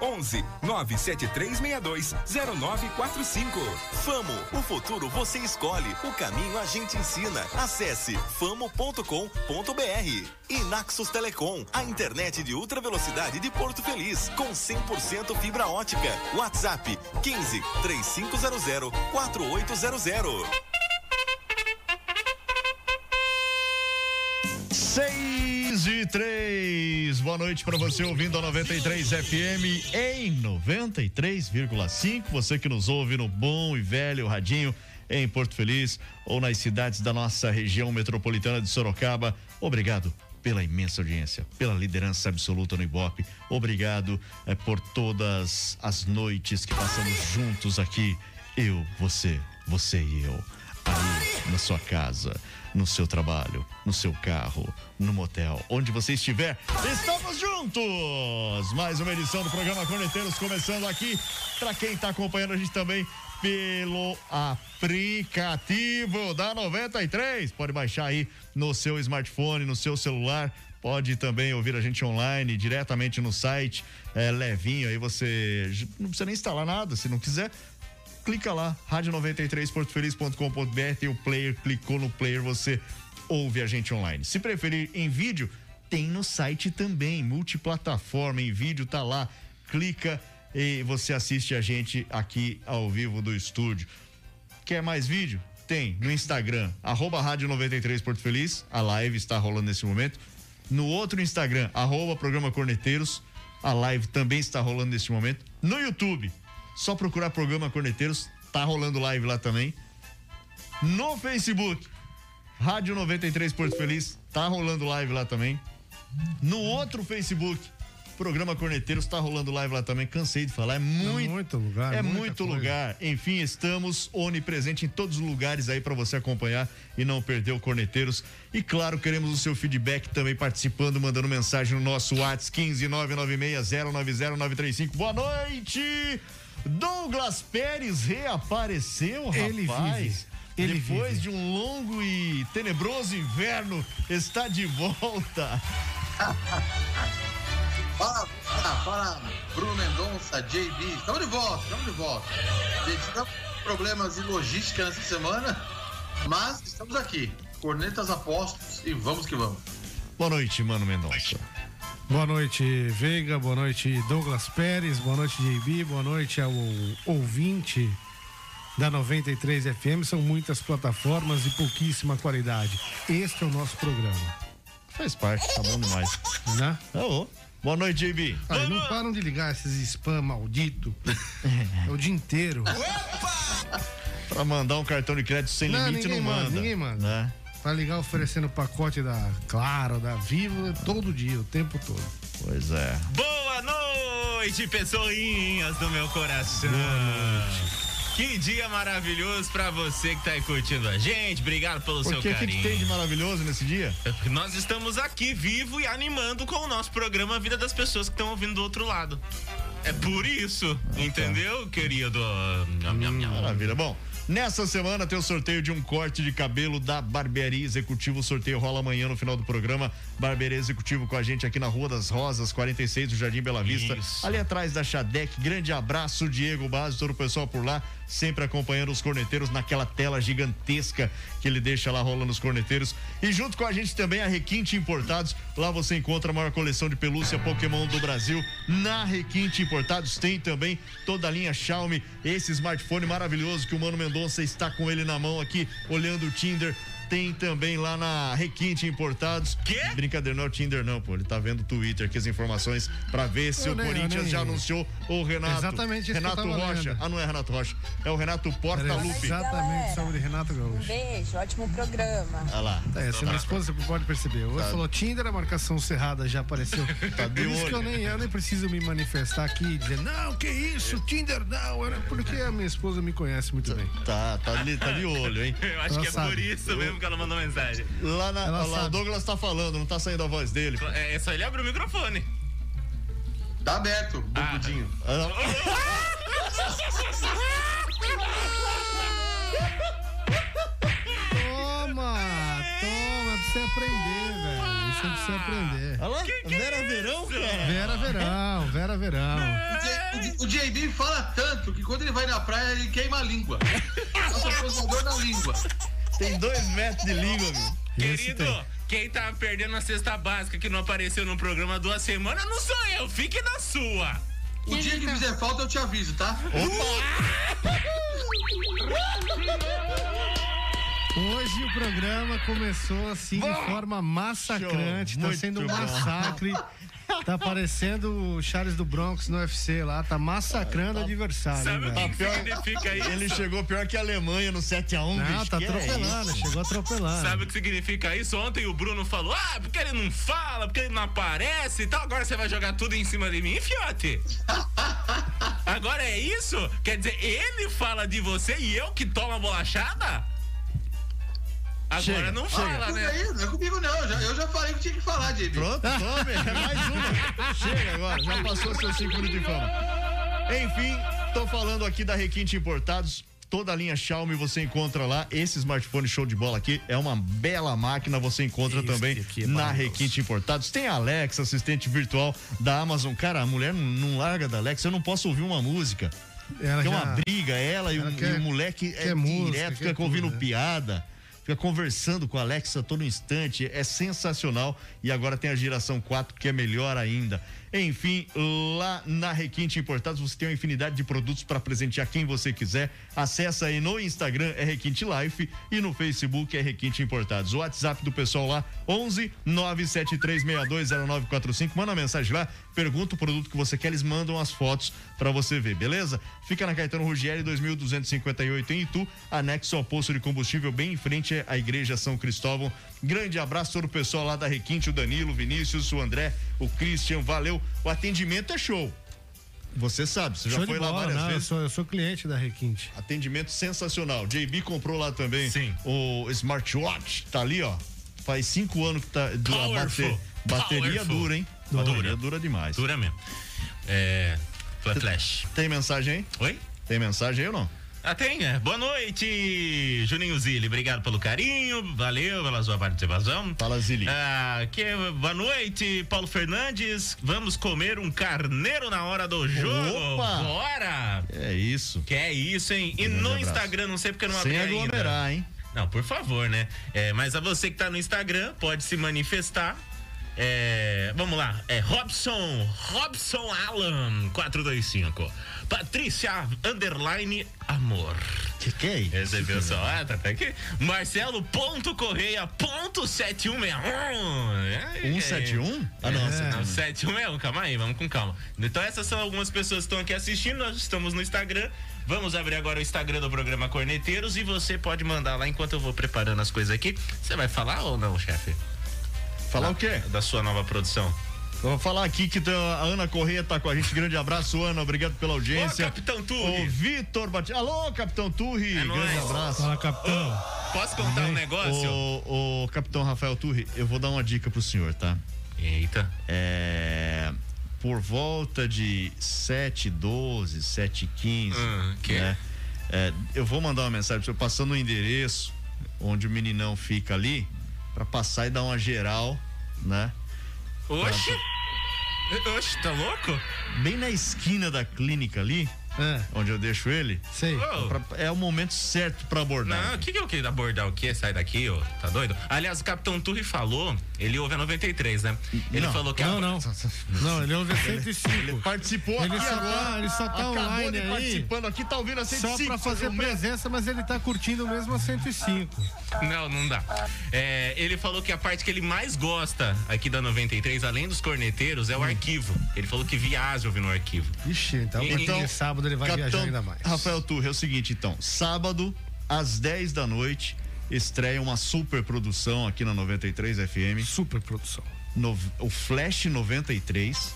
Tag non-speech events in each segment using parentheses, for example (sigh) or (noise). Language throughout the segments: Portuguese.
11 97362 0945. Famo, o futuro você escolhe, o caminho a gente ensina. Acesse famo.com.br. E Naxos Telecom, a internet de ultra velocidade de Porto Feliz, com 100% fibra ótica. WhatsApp 15 3500 4800. Seis e três. Boa noite para você ouvindo a 93 FM em 93,5. Você que nos ouve no bom e velho radinho em Porto Feliz ou nas cidades da nossa região metropolitana de Sorocaba. Obrigado pela imensa audiência, pela liderança absoluta no Ibope. Obrigado eh, por todas as noites que passamos juntos aqui. Eu, você, você e eu. Aí, na sua casa, no seu trabalho, no seu carro, no motel, onde você estiver, estamos juntos! Mais uma edição do programa Corneteiros começando aqui. Para quem está acompanhando a gente também pelo aplicativo da 93. Pode baixar aí no seu smartphone, no seu celular. Pode também ouvir a gente online, diretamente no site, é, levinho. Aí você não precisa nem instalar nada, se não quiser. Clica lá, rádio93portofeliz.com.br, tem o player, clicou no player, você ouve a gente online. Se preferir em vídeo, tem no site também, multiplataforma, em vídeo tá lá. Clica e você assiste a gente aqui ao vivo do estúdio. Quer mais vídeo? Tem no Instagram, arroba Rádio 93 Porto Feliz, a live está rolando nesse momento. No outro Instagram, arroba Programa Corneteiros, a live também está rolando nesse momento. No YouTube, só procurar Programa Corneteiros, tá rolando live lá também. No Facebook, Rádio 93 Porto Feliz, tá rolando live lá também. No outro Facebook, Programa Corneteiros tá rolando live lá também. Cansei de falar, é muito, muito lugar, é muito coisa. lugar. Enfim, estamos onipresente em todos os lugares aí para você acompanhar e não perder o Corneteiros. E claro, queremos o seu feedback também participando, mandando mensagem no nosso WhatsApp 15 996 Boa noite! Douglas Pérez reapareceu, rapaz. Ele vive. Ele Depois vive. de um longo e tenebroso inverno, está de volta. Para, para, para, Bruno Mendonça, JB, estamos de volta, estamos de volta. Gente, tivemos problemas de logística nessa semana, mas estamos aqui. Cornetas apostos e vamos que vamos. Boa noite, Mano Mendonça. Boa noite, Veiga. Boa noite, Douglas Pérez. Boa noite, JB. Boa noite ao ouvinte da 93 FM. São muitas plataformas e pouquíssima qualidade. Este é o nosso programa, Faz parte, tá bom demais. né? Alô. Boa noite, JB. Ah, não param de ligar esses spam maldito. (laughs) É o dia inteiro. Pra mandar um cartão de crédito sem Não, limite, não manda. manda, ninguém manda. Né? Vai ligar oferecendo pacote da Claro, da Vivo, todo dia, o tempo todo. Pois é. Boa noite, pessoinhas do meu coração. Que dia maravilhoso pra você que tá aí curtindo a gente. Obrigado pelo Por seu que, que, que carinho. tem de maravilhoso nesse dia? Nós estamos aqui vivo e animando com o nosso programa a vida das pessoas que estão ouvindo do outro lado. É por isso, entendeu, querido? Nham, nham, nham. Maravilha. Bom, nessa semana tem o sorteio de um corte de cabelo da Barbearia Executivo. O sorteio rola amanhã no final do programa. Barbearia Executivo com a gente aqui na Rua das Rosas, 46 do Jardim Bela Vista. Isso. Ali atrás da Xadec. Grande abraço, Diego Base, todo o pessoal por lá. Sempre acompanhando os corneteiros naquela tela gigantesca que ele deixa lá rolando os corneteiros. E junto com a gente também a Requinte Importados. Lá você encontra a maior coleção de pelúcia Pokémon do Brasil. Na Requinte Importados tem também toda a linha Xiaomi, esse smartphone maravilhoso que o Mano Mendonça está com ele na mão aqui, olhando o Tinder. Tem também lá na Requinte Importados. Quê? Brincadeira, não é o Tinder, não, pô. Ele tá vendo o Twitter aqui as informações pra ver se Eu o nem- Corinthians nem- já anunciou o Renato. Exatamente isso que eu Renato tava Rocha. lendo. Ah, não é Renato Rocha. É o Renato Era Portaluppi. exatamente sobre Renato Um Gaúcho. beijo, ótimo programa. Olha lá. É, se minha esposa pode perceber. Hoje falou Tinder, a marcação cerrada já apareceu. (laughs) Tá de Por isso que eu olho. nem, eu nem preciso me manifestar aqui e dizer, não, que isso, Tinder não. Era porque a minha esposa me conhece muito bem. Tá, tá, ali, tá de olho, hein? (laughs) Eu acho Ela que é sabe. por isso mesmo que ela mandou mensagem. Lá, na, Ela lá, o. Douglas tá falando, não tá saindo a voz dele. É, é só ele abrir o microfone. Tá aberto, bobudinho. Ah, Toma! Toma, pra você aprender, velho. Isso é pra você aprender. Olha lá, Vera Verão, cara. Vera Verão, Vera Verão. O J- O JB fala tanto que quando ele vai na praia ele queima a língua. Passa posador na língua. Tem dois metros de língua, meu. Querido, quem tá perdendo a cesta básica que não apareceu no programa há duas semanas não sou eu. Fique na sua. O dia que fizer falta eu te aviso, tá? Hoje o programa começou assim de forma massacrante. Show, Tá muito sendo um bom. massacre. Tá parecendo o Charles do Bronx no UFC lá. Tá massacrando o adversário. Sabe hein, o que, que significa isso? Ele chegou pior que a Alemanha no 7x1, Não, bicho. tá é atropelando, isso? chegou atropelando. Sabe o que significa isso? Ontem o Bruno falou: Ah, porque ele não fala, porque ele não aparece e tal. Agora você vai jogar tudo em cima de mim, fiote. Agora é isso? Quer dizer, ele fala de você e eu que tomo a bolachada? Agora Chega, não chega. fala, Tudo né? aí, não é comigo não. Eu já, eu já falei o que tinha que falar, JB. Pronto, tome. (laughs) É mais uma. Chega agora, já passou seus 5 minutos de fama. Enfim, tô falando aqui da Requinte Importados. Toda a linha Xiaomi você encontra lá. Esse smartphone show de bola aqui é uma bela máquina. Você encontra Isso também aqui é na. Requinte Importados. Tem a Alexa, assistente virtual da Amazon. Cara, a mulher não, larga da Alexa. Eu não posso ouvir uma música. Ela Tem já- uma briga, ela e, ela o, quer- e o moleque é música, direto, fica ouvindo tudo, né? piada, fica conversando com a Alexa todo instante, é sensacional. E agora tem a geração 4 que é melhor ainda. Enfim, lá na Requinte Importados você tem uma infinidade de produtos para presentear quem você quiser. Acesse aí no Instagram é Requinte Life e no Facebook é Requinte Importados. O WhatsApp do pessoal lá 11 973620945. Manda mensagem lá, pergunta o produto que você quer, eles mandam as fotos para você ver, beleza? Fica na Caetano Rugieri 2258 em Itu, anexo ao posto de combustível bem em frente à Igreja São Cristóvão. Grande abraço todo o pessoal lá da Requinte, o Danilo, o Vinícius, o André, o Christian, valeu. O atendimento é show. Você sabe, você já Show foi de lá bola, várias não, eu vezes. sou, eu sou cliente da Requinte. Atendimento sensacional. JB comprou lá também Sim. o smartwatch. Tá ali, ó. Faz cinco anos que tá. Dura, Powerful. bate- bateria Powerful. dura, hein? Dura. Bateria dura demais. Dura mesmo. É. Flash. Tem mensagem aí? Oi? Tem mensagem aí ou não? Ah, tem, é. Boa noite, Juninho Zilli. Obrigado pelo carinho. Valeu pela sua participação. Fala, Zili. Ah, que, boa noite, Paulo Fernandes. Vamos comer um carneiro na hora do jogo. Opa! Bora! É isso. Que é isso, hein? E Grande no abraço. Instagram, não sei porque não Sem abri ainda. aglomerar, hein? Não, por favor, né? É, mas a você que tá no Instagram, pode se manifestar. É, vamos lá, é Robson, Robson Alan 425. Patrícia Underline Amor. Que que é isso? Recebeu só, ah, tá até aqui. Marcelo ponto Correia ponto 7161. 171? Ah, não. É. Não, 761, calma aí, vamos com calma. Então essas são algumas pessoas que estão aqui assistindo, nós estamos no Instagram. Vamos abrir agora o Instagram do programa Corneteiros e você pode mandar lá enquanto eu vou preparando as coisas aqui. Você vai falar ou não, chefe? Falar o quê? Da sua nova produção. Eu vou falar aqui que tá- a Ana Correia tá com a gente. Grande abraço, Ana. Obrigado pela audiência. Ô, Capitão O Turri. Vitor Batista. Alô, Capitão Turri. É Grande nóis. abraço. Fala, capitão. Posso contar um negócio? O, o Capitão Rafael Turri, eu vou dar uma dica pro senhor, tá? Eita. É, por volta de 7 12 7 15 Hum, que? né? É, eu vou mandar uma mensagem pro senhor passando o endereço onde o meninão fica ali pra passar e dar uma geral, né? Oxi. Oxi, tá louco? Bem na esquina da clínica ali, É, onde eu deixo ele, sei. Pra- é o momento certo pra abordar. Não, o que, que eu queria abordar o quê? Sai daqui, ô. Tá doido? Aliás, o Capitão Turri falou, ele ouve a 93, né? Ele Não, falou que a- Não, não. Não, ele ouve a 105. Participou Ele aqui só agora. tá- ele só tá online aí. participando aqui, tá ouvindo a Só 105. pra fazer presença, mas ele tá curtindo mesmo a 105. Não, não dá. É, ele falou que a parte que ele mais gosta aqui da 93, além dos corneteiros, Hum. é o arquivo. Ele falou que viaja ouvindo o arquivo. Ixi, então, Então, então sábado ele vai Capitão viajar ainda mais. Rafael Turre, é o seguinte, então. Sábado, às 10 da noite, estreia uma super produção aqui na 93 FM. Super produção. no- o Flash 93.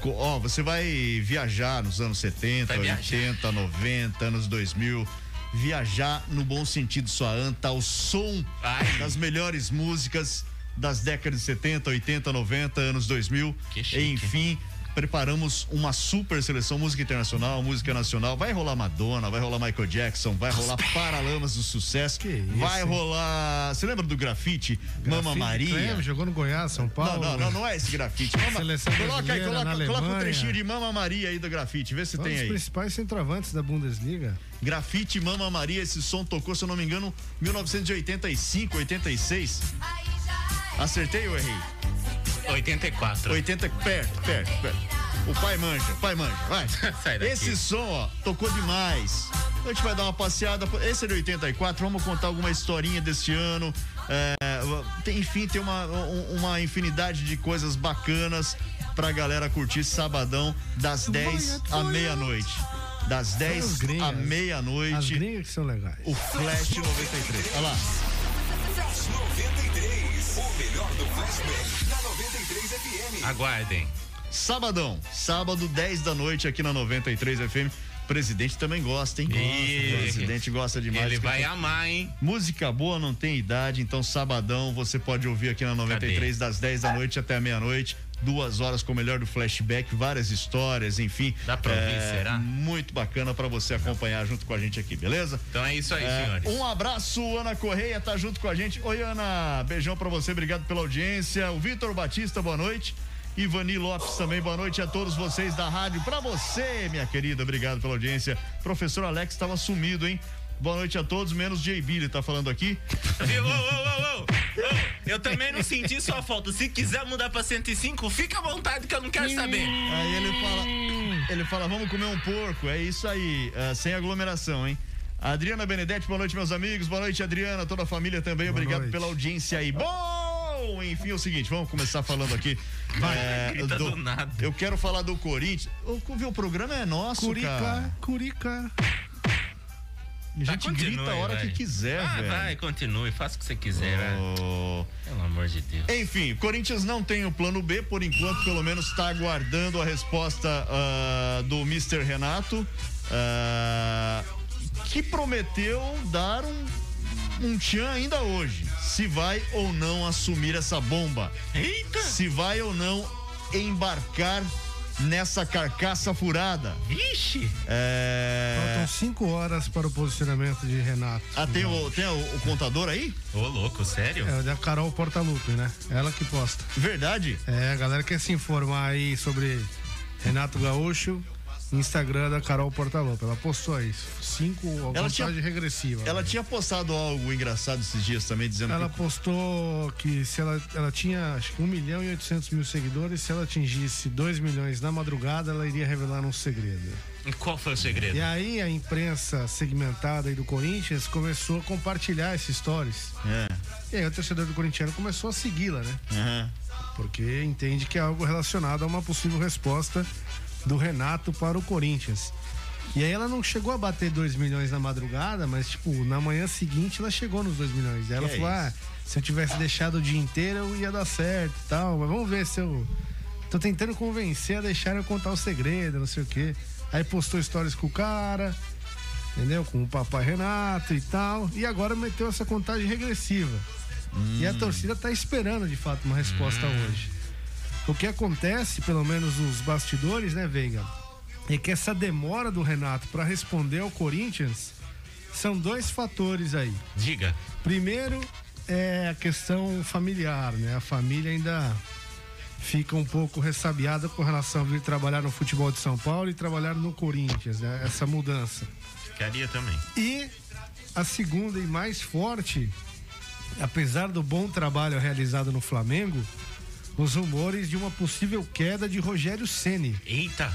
Co- Ó, você vai viajar nos anos 70, Vai viajar. 80, 90, anos 2000. Viajar no bom sentido, sua anta, ao som Ai. das melhores músicas das décadas de 70, 80, 90, anos 2000. Que chique. Enfim, preparamos uma super seleção, música internacional, música nacional. Vai rolar Madonna, vai rolar Michael Jackson, vai rolar Paralamas do Sucesso. Que isso, vai hein? rolar. Você lembra do grafite? Mama Grafite, Maria? Clem, jogou no Goiás, São Não, Paulo. não, não, não é esse grafite. Mama- coloca aí, coloca, coloca um trechinho de Mama Maria aí do grafite, vê se Um tem dos aí. principais centroavantes da Bundesliga. Grafite Mama Maria, esse som tocou, se eu não me engano, 1985, 86. Acertei ou errei? 84. 80, perto, perto, perto. O pai manja, o pai manja, vai. (laughs) Sai daqui. Esse som, ó, tocou demais. A gente vai dar uma passeada. Esse é de 84, vamos contar alguma historinha deste ano. É, tem- enfim, tem uma, um- uma infinidade de coisas bacanas pra galera curtir sabadão, das 10 à meia-noite. Das 10 as gringas. à As meia-noite. gringas que são legais. O Flash 93. Olha lá. Flash 93. O melhor do flashback na 93 FM. Aguardem. Sabadão, sábado, 10 da noite aqui na 93 FM. Presidente também gosta, hein? Ih, Presidente gosta demais. Ele vai amar, hein? Música boa não tem idade, então sabadão você pode ouvir aqui na 93 das 10 da noite até a meia-noite. Duas horas com o melhor do flashback, várias histórias, enfim. Dá pra ouvir, É, será? Muito bacana pra você acompanhar junto com a gente aqui, beleza? Então é isso aí, É, senhores. um abraço, Ana Correia tá junto com a gente. Oi, Ana, beijão pra você, obrigado pela audiência. O Vitor Batista, boa noite. Ivani Lopes também, boa noite a todos vocês da rádio. Pra você, minha querida, obrigado pela audiência. Professor Alex tava sumido, hein? Boa noite a todos, menos J.B. ele tá falando aqui. Ô, ô, ô, ô, ô. Eu também não senti sua falta. Se quiser mudar pra 105, fica à vontade que eu não quero saber. Aí ele fala, ele fala, vamos comer um porco. É isso aí, ah, sem aglomeração, hein? Adriana Benedetti, boa noite, meus amigos. Boa noite, Adriana, toda a família também. Obrigado noite. pela audiência aí. Bom, enfim, é o seguinte, vamos começar falando aqui. é, (laughs) grita do nada. Eu quero falar do Corinthians. O, o programa é nosso, Curica, cara. Curica. A gente Continue, grita a hora vai. que quiser, Ah, velho. vai, continue, faça o que você quiser. Oh. Pelo amor de Deus. Enfim, o Corinthians não tem o plano B, por enquanto, pelo menos está aguardando a resposta ah, do Mr. Renato, ah, que prometeu dar um, um tchan ainda hoje. Se vai ou não assumir essa bomba. Eita! Se vai ou não embarcar nessa carcaça furada. Vixe! É... Faltam cinco horas para o posicionamento de Renato. Ah, tem, o, tem o, o contador aí? Ô, louco, sério? É o da Carol Portaluppi, né? Ela que posta. Verdade? É, a galera quer se informar aí sobre Renato Gaúcho. Instagram da Carol Portaluppi. Ela postou aí. Cinco, Ela tinha- regressiva. Ela né? tinha postado algo engraçado esses dias também, dizendo Ela que postou que se ela, ela tinha acho que 1 milhão e 800 mil seguidores, se ela atingisse 2 milhões na madrugada, ela iria revelar um segredo. Qual foi o segredo? E aí a imprensa segmentada aí do Corinthians começou a compartilhar esses stories. É. E aí o torcedor do corintiano começou a segui-la, né? aham. Porque entende que é algo relacionado a uma possível resposta do Renato para o Corinthians. E aí ela não chegou a bater 2 milhões na madrugada, mas tipo, na manhã seguinte ela chegou nos 2 milhões. Aí ela Que é falou: isso? ah, se eu tivesse deixado o dia inteiro eu ia dar certo e tal, mas vamos ver se eu. Tô tentando convencer a deixar eu contar o segredo, não sei o quê. Aí postou stories com o cara, entendeu? Com o papai Renato e tal. E agora meteu essa contagem regressiva. E a Hum. torcida tá esperando de fato uma resposta hoje. O que acontece, pelo menos nos bastidores, né, Veiga? É que essa demora do Renato para responder ao Corinthians são dois fatores aí. Diga. Primeiro é a questão familiar, né? A família ainda fica um pouco ressabiada com relação a vir trabalhar no futebol de São Paulo e trabalhar no Corinthians, né? Essa mudança. Queria também. E a segunda e mais forte, apesar do bom trabalho realizado no Flamengo, os rumores de uma possível queda de Rogério Ceni. Eita!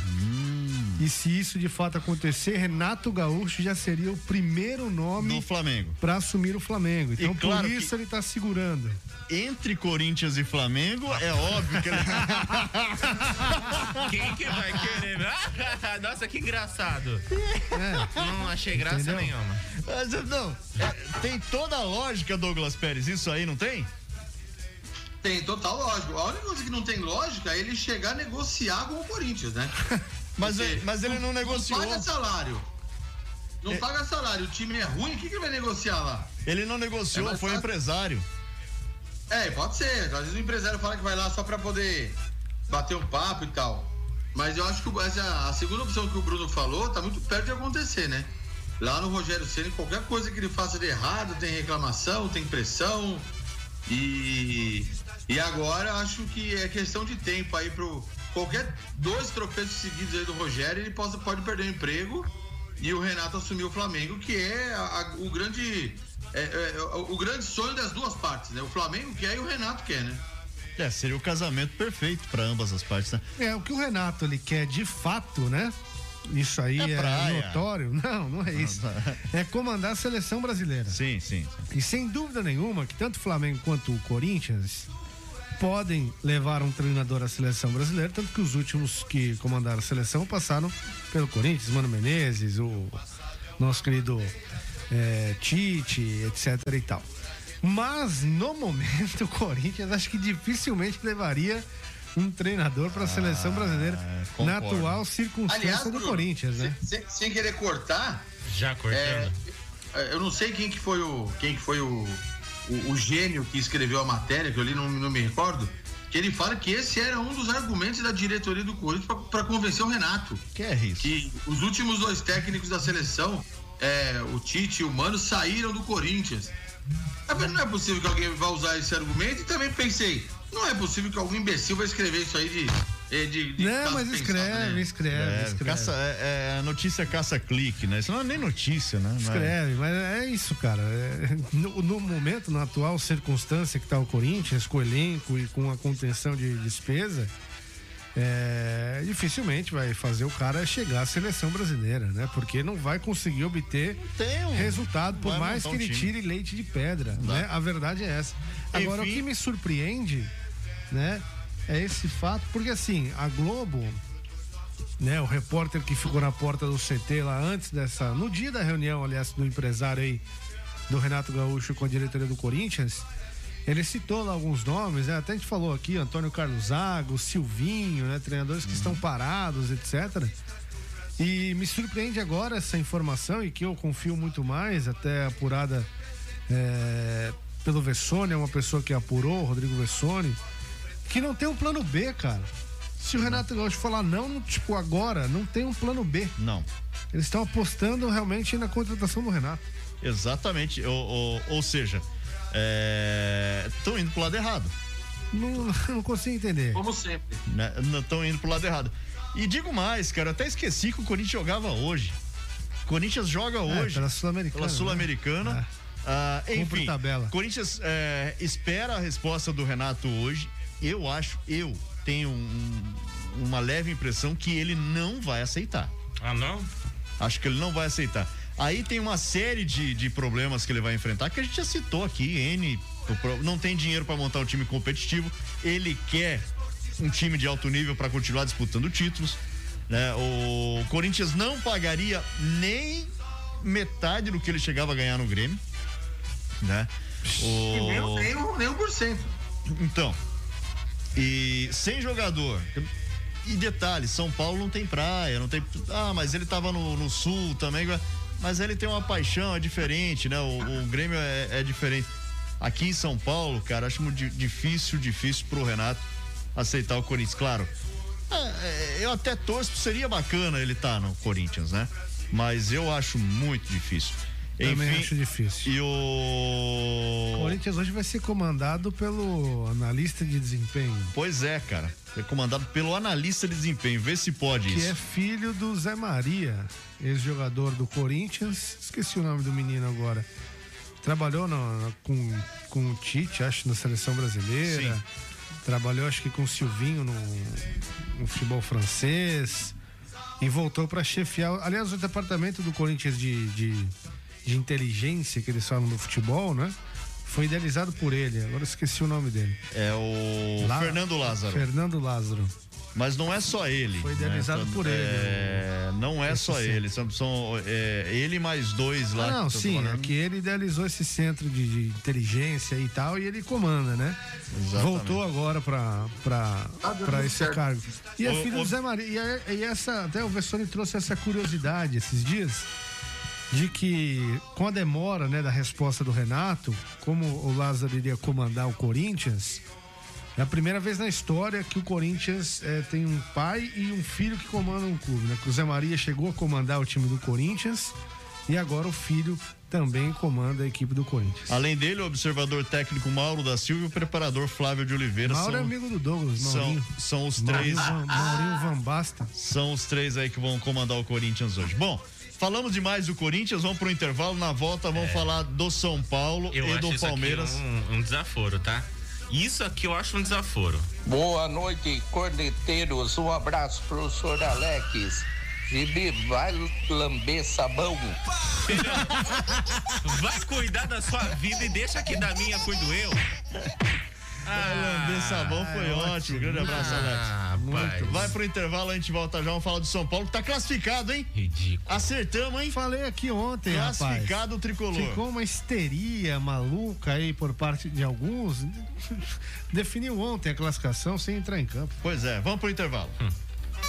E se isso de fato acontecer, Renato Gaúcho já seria o primeiro nome No Flamengo. para assumir o Flamengo. Então claro por isso que- ele tá segurando. Entre Corinthians e Flamengo, é óbvio que ele. (laughs) Quem que vai querer? (laughs) Nossa, que engraçado. Não achei graça Entendeu? nenhuma. Mas, não, é, tem toda a lógica, Douglas Pérez. Isso aí não tem? Tem total lógico. A única coisa que não tem lógica é ele chegar a negociar com o Corinthians, né? (laughs) Mas, Porque ele- mas ele não negociou. Não paga salário. Não É. paga salário. O time é ruim, o que, que ele vai negociar lá? Ele não negociou, É foi fácil. empresário. É, pode ser. Às vezes o empresário fala que vai lá só pra poder bater um papo e tal. Mas eu acho que essa, a segunda opção que o Bruno falou tá muito perto de acontecer, né? Lá no Rogério Ceni, qualquer coisa que ele faça de errado, tem reclamação, tem pressão. E, e agora acho que é questão de tempo aí pro. Qualquer dois tropeços seguidos aí do Rogério, ele pode, pode perder o emprego e o Renato assumir o Flamengo, que é a- a- o grande. é- é- o grande sonho das duas partes, né? O Flamengo quer e o Renato quer, né? É, seria o casamento perfeito para ambas as partes, né? É, o que o Renato ele quer de fato, né? Isso aí É é, notório. (laughs) Não, não é isso. É comandar a seleção brasileira. Sim, sim. E sem dúvida nenhuma que tanto o Flamengo quanto o Corinthians podem levar um treinador à seleção brasileira, tanto que os últimos que comandaram a seleção passaram pelo Corinthians, Mano Menezes, o nosso querido eh, Tite, etc e tal. Mas no momento (laughs) o Corinthians acho que dificilmente levaria um treinador para a seleção brasileira na concordo. atual circunstância Aliás, do Bruno, Corinthians, né? Sem, sem querer cortar, Já cortando. é, eu não sei quem que foi o quem que foi o, o, o gênio que escreveu a matéria, que eu li, não, não me recordo, que ele fala que esse era um dos argumentos da diretoria do Corinthians para convencer o Renato. Que é isso? Que os últimos dois técnicos da seleção, é, o Tite e o Mano, saíram do Corinthians. Falei, não é possível que alguém vá usar esse argumento e também pensei, não é possível que algum imbecil vai escrever isso aí de. eh, de, de Não, mas pensado, escreve, né? escreve, É, escreve. caça, é, é, notícia caça-clique, né? Isso não é nem notícia, né? Escreve, mas é isso, cara. É, (laughs) no, no momento, na atual circunstância que está o Corinthians, com o elenco e com a contenção de despesa, é, dificilmente vai fazer o cara chegar à seleção brasileira, né? Porque não vai conseguir obter um- resultado, por mais que um ele time. tire leite de pedra, né? A verdade é essa. Agora, Enfim. o que me surpreende, né? É esse fato, porque assim, a Globo né, o repórter que ficou na porta do CT lá antes dessa, no dia da reunião, aliás, do empresário aí, do Renato Gaúcho com a diretoria do Corinthians, ele citou lá alguns nomes, né? Até a gente falou aqui, Antônio Carlos Zago, Silvinho, né? Treinadores que estão parados, etc. E me surpreende agora essa informação e que eu confio muito mais, até apurada é, pelo Vessone, é uma pessoa que apurou, Rodrigo Vessone, que não tem um plano B, cara. Se o Renato Gaúcho falar não, tipo, agora, não tem um plano B. Não. Eles estão apostando realmente na contratação do Renato. Exatamente. Ou, ou, ou seja, estão indo pro lado errado. Não, (laughs) não consigo entender. Como sempre. né? Não estão indo pro lado errado. E digo mais, cara, eu até esqueci que o Corinthians jogava hoje. O Corinthians joga hoje. pela Sul-Americana, Pela né? Sul-Americana. Ah, Cumpre enfim, tabela. Corinthians é, espera a resposta do Renato hoje. Eu acho, eu tenho um- uma leve impressão que ele não vai aceitar. Ah, não? Acho que ele não vai aceitar. Aí tem uma série de, de problemas que ele vai enfrentar, que a gente já citou aqui. N o não tem dinheiro para montar um time competitivo. Ele quer um time de alto nível para continuar disputando títulos. Né? O Corinthians não pagaria nem metade do que ele chegava a ganhar no Grêmio. Né? E nem, O... nem, um- nem um por cento. Então, e sem jogador. E detalhe, São Paulo não tem praia, não tem. Ah, mas ele tava no, no sul também. Mas ele tem uma paixão, é diferente, né? O, o Grêmio é, é diferente. Aqui em São Paulo, cara, acho muito di- difícil, difícil pro Renato aceitar o Corinthians. Claro, é, é, eu até torço, seria bacana ele estar no Corinthians, né? Mas eu acho muito difícil. Também Enfim, acho difícil. E O o. Corinthians hoje vai ser comandado pelo analista de desempenho, Pois é, cara. É comandado pelo analista de desempenho. Vê se pode que isso. é filho do Zé Maria, ex-jogador do Corinthians. Esqueci o nome do menino agora. Trabalhou na- com, com o Tite, acho, na seleção brasileira. Sim. Trabalhou, acho que com o Silvinho no, no futebol francês. E voltou para chefiar. Aliás, o departamento do Corinthians de, de, de inteligência, que eles falam do futebol, né? Foi idealizado por ele. Agora eu esqueci o nome dele. É o Lá- Fernando Lázaro. Fernando Lázaro. Mas não é só ele. Foi idealizado né? por ele, É, não é só Esse ele. São, são, é, ele e mais dois lá. Ah, não, sim, é falando. que ele idealizou esse centro de, de inteligência e tal, e ele comanda, né? Exatamente. Voltou agora pra, pra, Tá esse certo. cargo. E é Ô, filho ô- do Zé Maria. E, é- e essa, até o Vessone trouxe essa curiosidade esses dias, de que com a demora né, da resposta do Renato, como o Lázaro iria comandar o Corinthians, é a primeira vez na história que o Corinthians eh, tem um pai e um filho que comandam um clube, né? Que o Zé Maria chegou a comandar o time do Corinthians e agora o filho também comanda a equipe do Corinthians. Além dele, o observador técnico Mauro da Silva e o preparador Flávio de Oliveira Mauro é são, amigo do Douglas, são, Maurinho. são os três. Maurinho, Maurinho Van Basta. São os três aí que vão comandar o Corinthians hoje. Bom, falamos demais do Corinthians, vamos pro intervalo. Na volta vamos falar do São Paulo Eu e acho do isso Palmeiras. aqui um, um desaforo, tá? Isso aqui eu acho um desaforo. Boa noite, corneteiros. Um abraço pro senhor Alex. Gibi, vai lamber sabão. (laughs) Vai cuidar da sua vida e deixa que da minha cuido eu. Lamber sabão foi ótimo. Grande abraço, Alex. Ah, rapaz. Vai pro intervalo, a gente volta já. Vamos falar do São Paulo, que tá classificado, hein? Ridículo. Acertamos, hein? Falei aqui ontem, rapaz. Classificado o tricolor. Ficou uma histeria maluca aí por parte de alguns. (laughs) Definiu ontem a classificação sem entrar em campo. Pois é, vamos pro intervalo.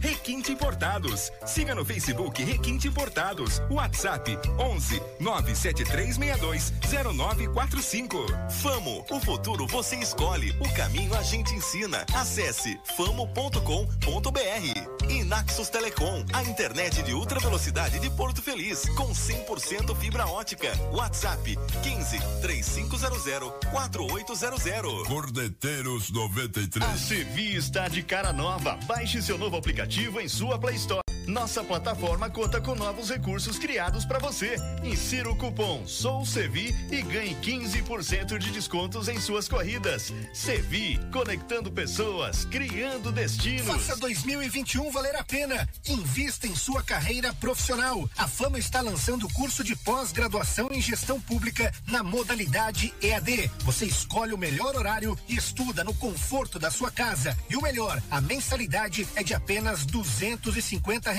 Requinte Importados. Siga no Facebook Requinte Importados. WhatsApp 11 97362 0945. Famo, o futuro você escolhe, o caminho a gente ensina. Acesse famo.com.br. E Naxos Telecom, a internet de ultra velocidade de Porto Feliz, com 100% fibra ótica. WhatsApp 15 3500 4800. Cordeteiros 93. A Sevi está de cara nova. Baixe seu novo aplicativo em sua Play Store. Nossa plataforma conta com novos recursos criados para você. Insira o cupom SOUSEVI e ganhe 15% de descontos em suas corridas. Sevi, conectando pessoas, criando destinos. Faça 2021 valer a pena. Invista em sua carreira profissional. A Fama está lançando o curso de pós-graduação em gestão pública na modalidade EAD. Você escolhe o melhor horário e estuda no conforto da sua casa. E o melhor, a mensalidade é de apenas 250 reais.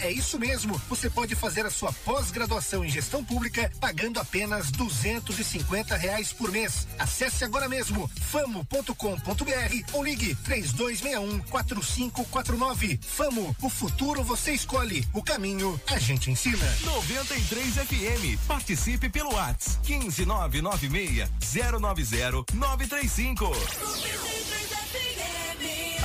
É isso mesmo. Você pode fazer a sua pós-graduação em gestão pública pagando apenas 250 reais por mês. Acesse agora mesmo famo.com.br ou ligue 3261 4549. Famo, o futuro você escolhe, o caminho a gente ensina. 93 FM. Participe pelo WhatsApp 15996 090 935.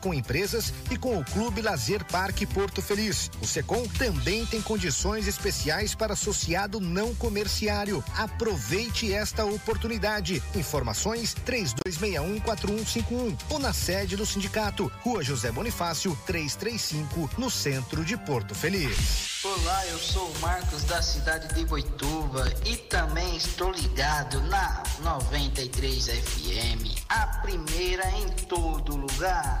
com empresas e com o Clube Lazer Parque Porto Feliz. O Secom também tem condições especiais para associado não comerciário. Aproveite esta oportunidade. Informações 32614151 ou na sede do sindicato, Rua José Bonifácio, 335, no centro de Porto Feliz. Olá, eu sou o Marcos da cidade de Boituva e também estou ligado na 93 FM, a primeira em todo lugar.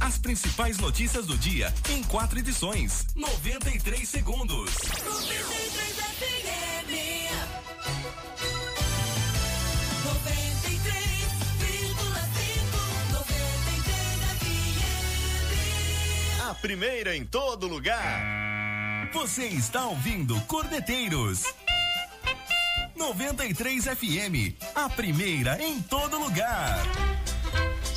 As principais notícias do dia em quatro edições. 93 segundos. A primeira em todo lugar. Você está ouvindo Cordeteiros. 93 FM, a primeira em todo lugar.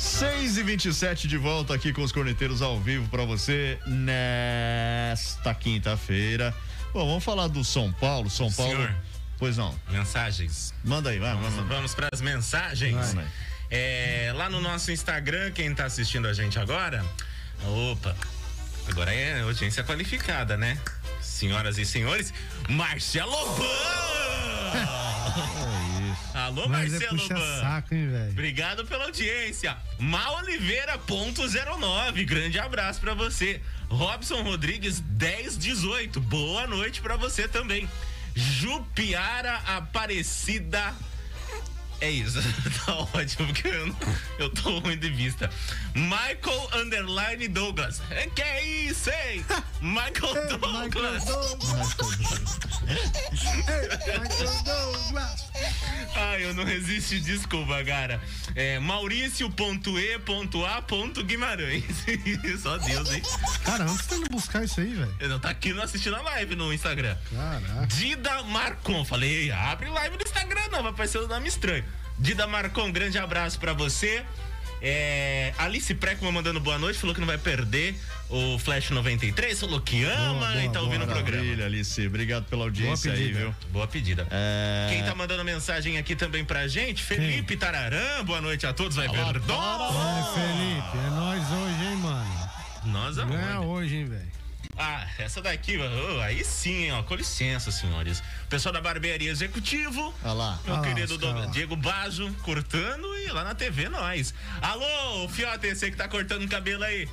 6 e 27 de volta aqui com os corneteiros ao vivo para você nesta quinta-feira. Bom, vamos falar do São Paulo. São Paulo. Senhor. Pois não. Mensagens. Manda aí, vai, Vamos, manda. vamos para as mensagens. Vai. É, lá no nosso Instagram, quem tá assistindo a gente agora. Opa, agora é audiência qualificada, né? Senhoras e senhores, Marcelo Alô, Mas é Marcelo puxa Ban. saco, hein, velho? Obrigado pela audiência. Mal Oliveira, ponto 09. Grande abraço pra você. Robson Rodrigues, 1018. Boa noite pra você também. Jupiara Aparecida. É isso. (laughs) tá ótimo, porque eu, não- eu tô ruim de vista. Michael Underline Douglas. É, Que é isso, hein? Michael Douglas. Ai, eu não resisto, desculpa, cara. É Maurício.e.a.guimarães. (laughs) Só Deus, hein? Cara, onde você tá indo buscar isso aí, velho? Ele não tá aqui não assistindo a live no Instagram. Caraca. Dida Marcon. Falei, abre live no Instagram, não, vai aparecer o nome estranho. Dida Marcon, grande abraço pra você. É, Alice Preckman mandando boa noite, falou que não vai perder o Flash 93, falou que ama Boa, e tá boa, ouvindo o programa. Maravilha, Alice. Obrigado pela audiência aí, viu? Boa pedida. É... Quem tá mandando mensagem aqui também pra gente? Felipe Tararã, boa noite a todos, vai perdoar. É, Felipe, é nós hoje, hein, mano? Nós aonde? Ganha hoje, hein, velho? Ah, essa daqui, ô, aí sim, ó, com licença, senhores. Pessoal da Barbearia Executivo. Olha lá. Meu Ah querido lá. Diego Bajo cortando e lá na TV nós. Alô, Fiote, você que tá cortando cabelo aí.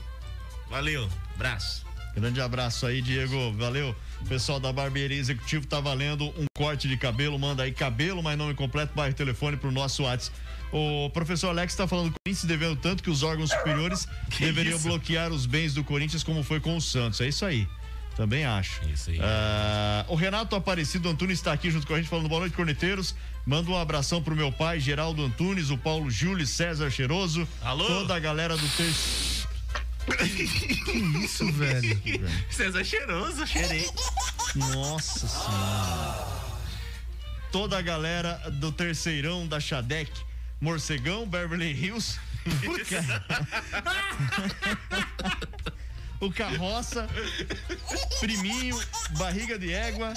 Valeu, abraço. Grande abraço aí, Diego. Valeu. O pessoal da Barbearia Executivo tá valendo um corte de cabelo. Manda aí cabelo, mas nome completo, bairro telefone pro nosso WhatsApp. O professor Alex tá falando que o Corinthians devendo tanto que os órgãos superiores (laughs) Que deveriam isso? bloquear os bens do Corinthians como foi com o Santos. É isso aí. Também acho. Isso aí. Ah, o Renato Aparecido Antunes está aqui junto com a gente falando boa noite, corneteiros. Manda um abração pro meu pai, Geraldo Antunes, o Paulo Júlio, César Cheiroso. Alô? Toda a galera do terço. Que isso, velho? (laughs) César cheiroso, cheirei. Nossa senhora. Toda a galera do terceirão da Xadec, Morcegão, Beverly Hills. (laughs) (laughs) (laughs) O carroça, priminho, barriga de égua,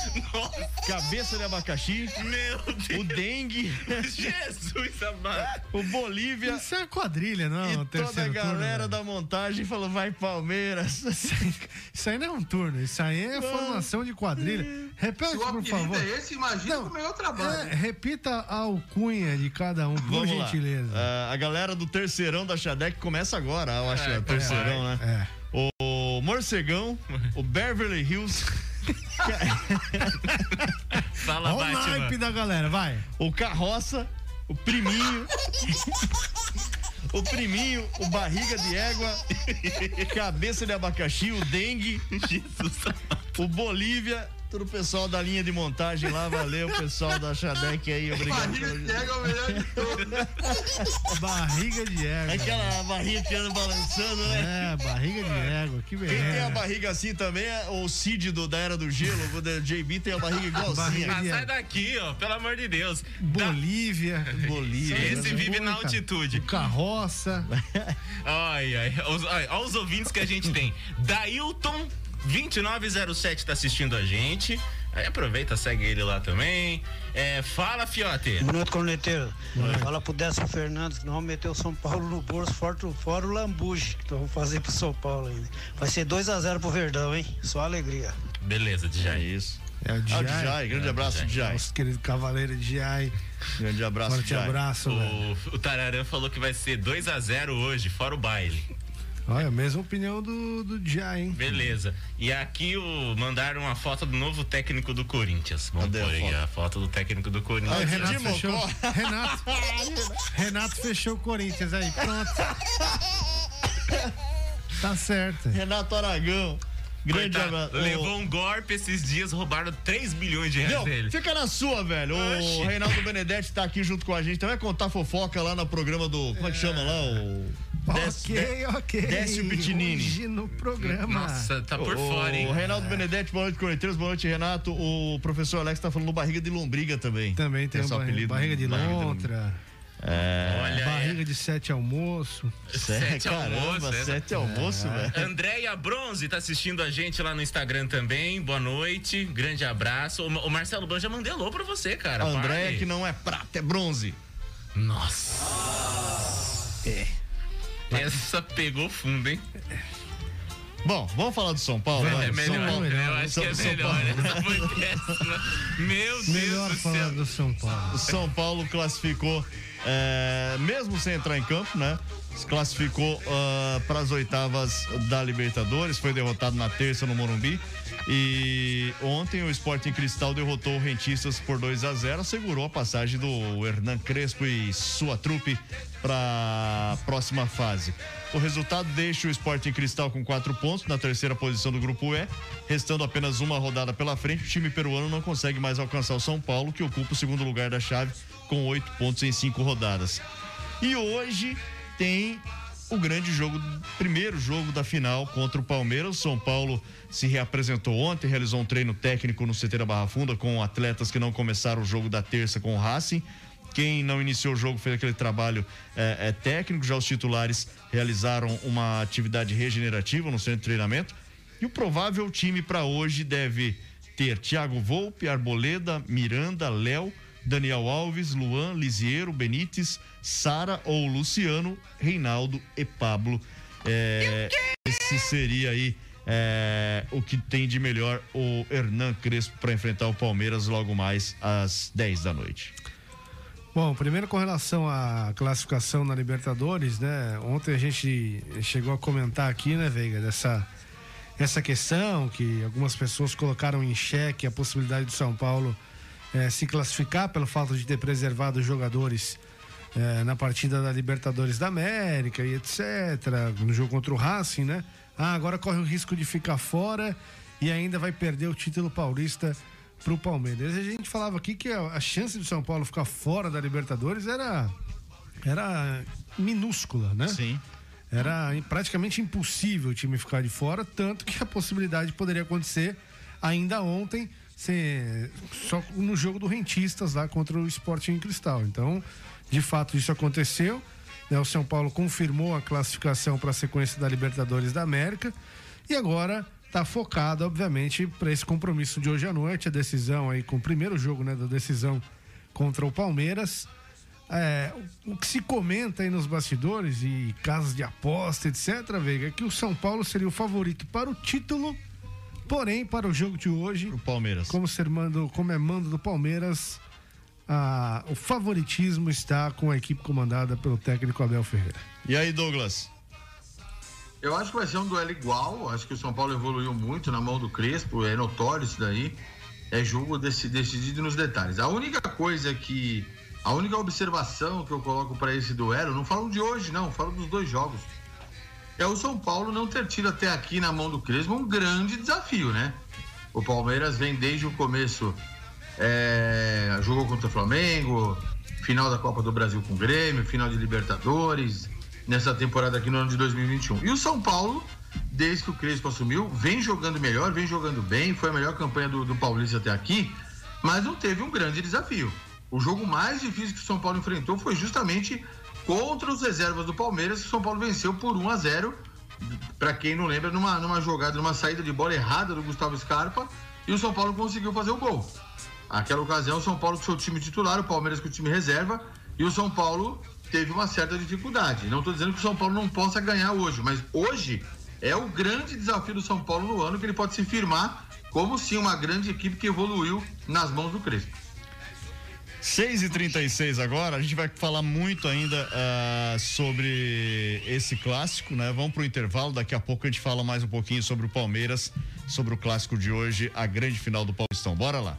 cabeça de abacaxi, Meu o Deus. dengue, Jesus amado. o Bolívia Isso é uma quadrilha, não? e o toda a terceiro turno, galera velho. da montagem falou: vai Palmeiras. (laughs) Isso aí não é um turno, isso aí é formação de quadrilha. Repete, o por favor. é esse, imagina Não, como é o trabalho. É, repita a alcunha de cada um, por Vamos lá. gentileza. Ah, a galera do terceirão da Xadec começa agora, eu acho, É, é, terceirão, né? É. O Morcegão, o Beverly Hills, (laughs) Fala, Olha o Batman. naipe da galera, vai. o Carroça, o Priminho, o Priminho, o Barriga de Égua, Cabeça de Abacaxi, o Dengue, Jesus o Bolívia Todo o pessoal da linha de montagem lá, valeu, pessoal da Xadec aí, obrigado. Barriga de égua é o melhor de todos. Barriga de égua. Aquela barriga que anda balançando, né? É, barriga de égua, que Quem tem a beleza. barriga assim também é o Cid do, da Era do Gelo, o JB tem a barriga igualzinha. Barriga Ah, sai daqui, ó, pelo amor de Deus. Bolívia. Bolívia. Esse vive na altitude. Carroça. (laughs) Ai, ai. Os, ai, olha os ouvintes que a gente tem. Dailton 2907 tá assistindo a gente. Aí aproveita, segue ele lá também. É, fala, Fiote. Boa noite, corneteiro. Fala pro Décio Fernandes que nós vamos meter o São Paulo no bolso, fora, o- fora o lambuche que nós vamos fazer pro São Paulo ainda. Vai ser 2x0 pro Verdão, hein? Só alegria. Beleza, É Djai. isso. É o Ah, o Djai. Djai, grande É, abraço, Djai. Djai. Nosso querido cavaleiro Jai. Grande abraço, Forte Djai. abraço, velho. O, o Tararã falou que vai ser 2 a 0 hoje, fora o baile. Olha, a mesma opinião do, do Jai, hein? Beleza. E aqui o, mandaram uma foto do novo técnico do Corinthians. Vamos Cadê a pôr aí foto? a foto do técnico do Corinthians. Ah, Renato fechou. (laughs) Renato. Renato fechou o Corinthians aí. Pronto. Tá certo. Renato Aragão. Grande Coitado, abraço. Levou um golpe esses dias, roubaram 3 bilhões de reais Não, dele. fica na sua, velho. O Oxi. Reinaldo Benedetti tá aqui junto com a gente. Então vai contar fofoca lá no programa do. Como é que chama lá? O. Des- ok, ok. Décio Pitinini. Hoje no programa. Nossa, tá por o, fora, hein? O Reinaldo Benedetti, boa noite, corneteiros. Boa noite, Renato. O professor Alex tá falando barriga de lombriga também. Também tem, uma barriga, apelido, barriga de barriga lontra, É. Olha, barriga de sete almoço. Sete Caramba, almoço, essa- sete almoço, velho. Andréia Bronze tá assistindo a gente lá no Instagram também. Boa noite, grande abraço. O, o Marcelo Ban já mandei alô pra você, cara. A Andréia que não é prata, é bronze. Nossa. É. Essa pegou fundo, hein? Bom, vamos falar do São Paulo. Vamos, vai. É São melhor, Paulo. eu acho que é São- São melhor. Paulo. Essa foi péssima. Meu Melhor Deus do falar céu. do São Paulo. O São Paulo classificou, é, mesmo sem entrar em campo, né? Se classificou para as oitavas da Libertadores, foi derrotado na terça no Morumbi. E ontem o Sporting Cristal derrotou o Rentistas por 2 a 0 segurou a passagem do Hernan Crespo e sua trupe para a próxima fase. O resultado deixa o Sporting Cristal com quatro pontos na terceira posição do grupo E, restando apenas uma rodada pela frente. O time peruano não consegue mais alcançar o São Paulo, que ocupa o segundo lugar da chave com oito pontos em cinco rodadas. E hoje tem o grande jogo, primeiro jogo da final contra o Palmeiras. São Paulo se reapresentou ontem, realizou um treino técnico no CT da Barra Funda com atletas que não começaram o jogo da terça com o Racing. Quem não iniciou o jogo fez aquele trabalho é, é, técnico, já os titulares realizaram uma atividade regenerativa no centro de treinamento. E o provável time para hoje deve ter Thiago Volpe, Arboleda, Miranda, Léo, Daniel Alves, Luan, Lisiero, Benítez, Sara ou Luciano, Reinaldo e Pablo. É, esse seria aí é, o que tem de melhor o Hernan Crespo para enfrentar o Palmeiras logo mais às 10 da noite. Bom, primeiro com relação à classificação na Libertadores, né? Ontem a gente chegou a comentar aqui, né, Veiga, dessa essa questão que algumas pessoas colocaram em xeque a possibilidade do São Paulo eh, se classificar pelo fato de ter preservado os jogadores eh, na partida da Libertadores da América e etc. No jogo contra o Racing, né? Ah, agora corre o risco de ficar fora e ainda vai perder o título paulista pro Palmeiras. A gente falava aqui que a, a chance do São Paulo ficar fora da Libertadores era era minúscula, né? Sim. Era praticamente impossível o time ficar de fora, tanto que a possibilidade poderia acontecer ainda ontem, se, só no jogo do Rentistas lá contra o Sporting Cristal. Então, de fato, isso aconteceu. né? O São Paulo confirmou a classificação para a sequência da Libertadores da América e agora está focado, obviamente, para esse compromisso de hoje à noite, a decisão aí com o primeiro jogo, né, da decisão contra o Palmeiras. É, o que se comenta aí nos bastidores e casas de aposta, etc., Veiga, é que o São Paulo seria o favorito para o título, porém, para o jogo de hoje, O Palmeiras. como, ser mando, como é mando do Palmeiras, a- o favoritismo está com a equipe comandada pelo técnico Abel Ferreira. E aí, Douglas? Eu acho que vai ser um duelo igual. Acho que o São Paulo evoluiu muito na mão do Crespo, é notório isso daí. É jogo desse, decidido nos detalhes. A única coisa que. A única observação que eu coloco para esse duelo, não falo de hoje, não, falo dos dois jogos. É o São Paulo não ter tido até aqui na mão do Crespo um grande desafio, né? O Palmeiras vem desde o começo, é, jogou contra o Flamengo, final da Copa do Brasil com o Grêmio, final de Libertadores, nessa temporada aqui no ano de 2021. E o São Paulo, desde que o Crespo assumiu, vem jogando melhor, vem jogando bem, foi a melhor campanha do, do Paulista até aqui, mas não teve um grande desafio. O jogo mais difícil que o São Paulo enfrentou foi justamente contra os reservas do Palmeiras, que o São Paulo venceu por 1 a 0 para quem não lembra, numa, numa jogada, numa saída de bola errada do Gustavo Scarpa, e o São Paulo conseguiu fazer o gol. Aquela ocasião, o São Paulo com seu time titular, o Palmeiras com o time reserva, e o São Paulo teve uma certa dificuldade. Não estou dizendo que o São Paulo não possa ganhar hoje, mas hoje é o grande desafio do São Paulo no ano que ele pode se firmar como sim uma grande equipe que evoluiu nas mãos do Crespo. 6 e 36 agora, a gente vai falar muito ainda uh, sobre esse clássico, né? Vamos pro intervalo, daqui a pouco a gente fala mais um pouquinho sobre o Palmeiras, sobre o clássico de hoje, a grande final do Paulistão. Bora lá.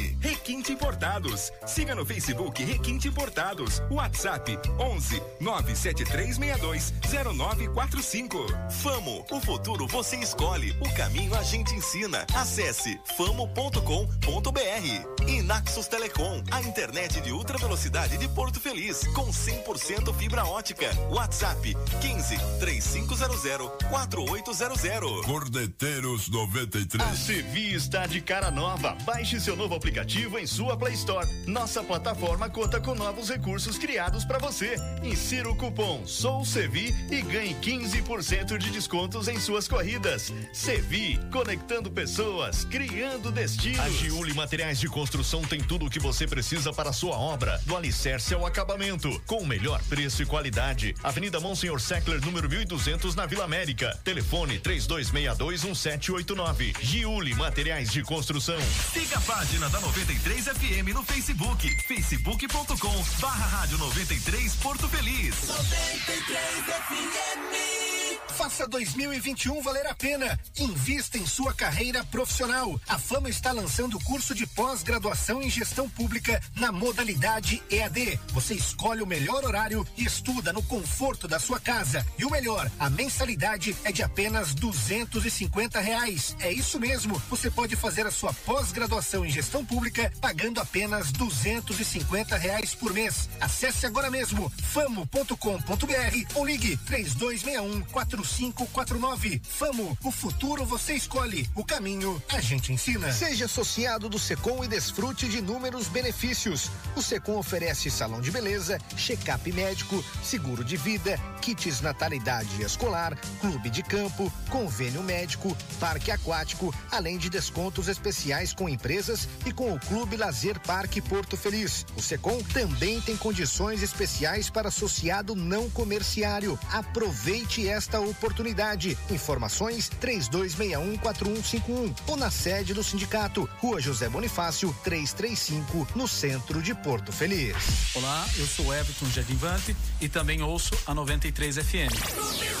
Requinte Importados. Siga no Facebook Requinte Importados. WhatsApp 11 97362 0945. Famo, o futuro você escolhe, o caminho a gente ensina. Acesse famo.com.br. E Naxos Telecom, a internet de ultra velocidade de Porto Feliz, com 100% fibra ótica. WhatsApp 15 3500 4800. Cordeteiros 93. A Sevi está de cara nova. Baixe seu novo aplicativo em sua Play Store. Nossa plataforma conta com novos recursos criados para você. Insira o cupom SOUSEVI e ganhe 15% de descontos em suas corridas. Sevi, conectando pessoas, criando destinos. A Giuli Materiais de Construção tem tudo o que você precisa para a sua obra, do alicerce ao acabamento, com o melhor preço e qualidade. Avenida Monsenhor Seckler, número 1200, na Vila América. Telefone 32621789. Giuli Materiais de Construção. Siga a página da 93 FM no Facebook. facebook.com barra rádio 93 Porto Feliz. 93 FM. Faça 2021 valer a pena. Invista em sua carreira profissional. A Fama está lançando o curso de pós-graduação em gestão pública na modalidade EAD. Você escolhe o melhor horário e estuda no conforto da sua casa. E o melhor, a mensalidade é de apenas duzentos e cinquenta reais. É isso mesmo. Você pode fazer a sua pós-graduação em gestão pública pagando apenas duzentos e cinquenta reais por mês. Acesse agora mesmo famo.com.br ou ligue três dois um quatro 4549. Famo, o futuro você escolhe, o caminho a gente ensina. Seja associado do Secom e desfrute de inúmeros benefícios. O Secom oferece salão de beleza, check-up médico, seguro de vida, kits natalidade escolar, clube de campo, convênio médico, parque aquático, além de descontos especiais com empresas e com o Clube Lazer Parque Porto Feliz. O Secom também tem condições especiais para associado não comerciário. Aproveite esta oportunidade. Informações 32614151 ou na sede do sindicato, Rua José Bonifácio, 335, no centro de Porto Feliz. Olá, eu sou Everton Jadivante e também ouço a 93 FM.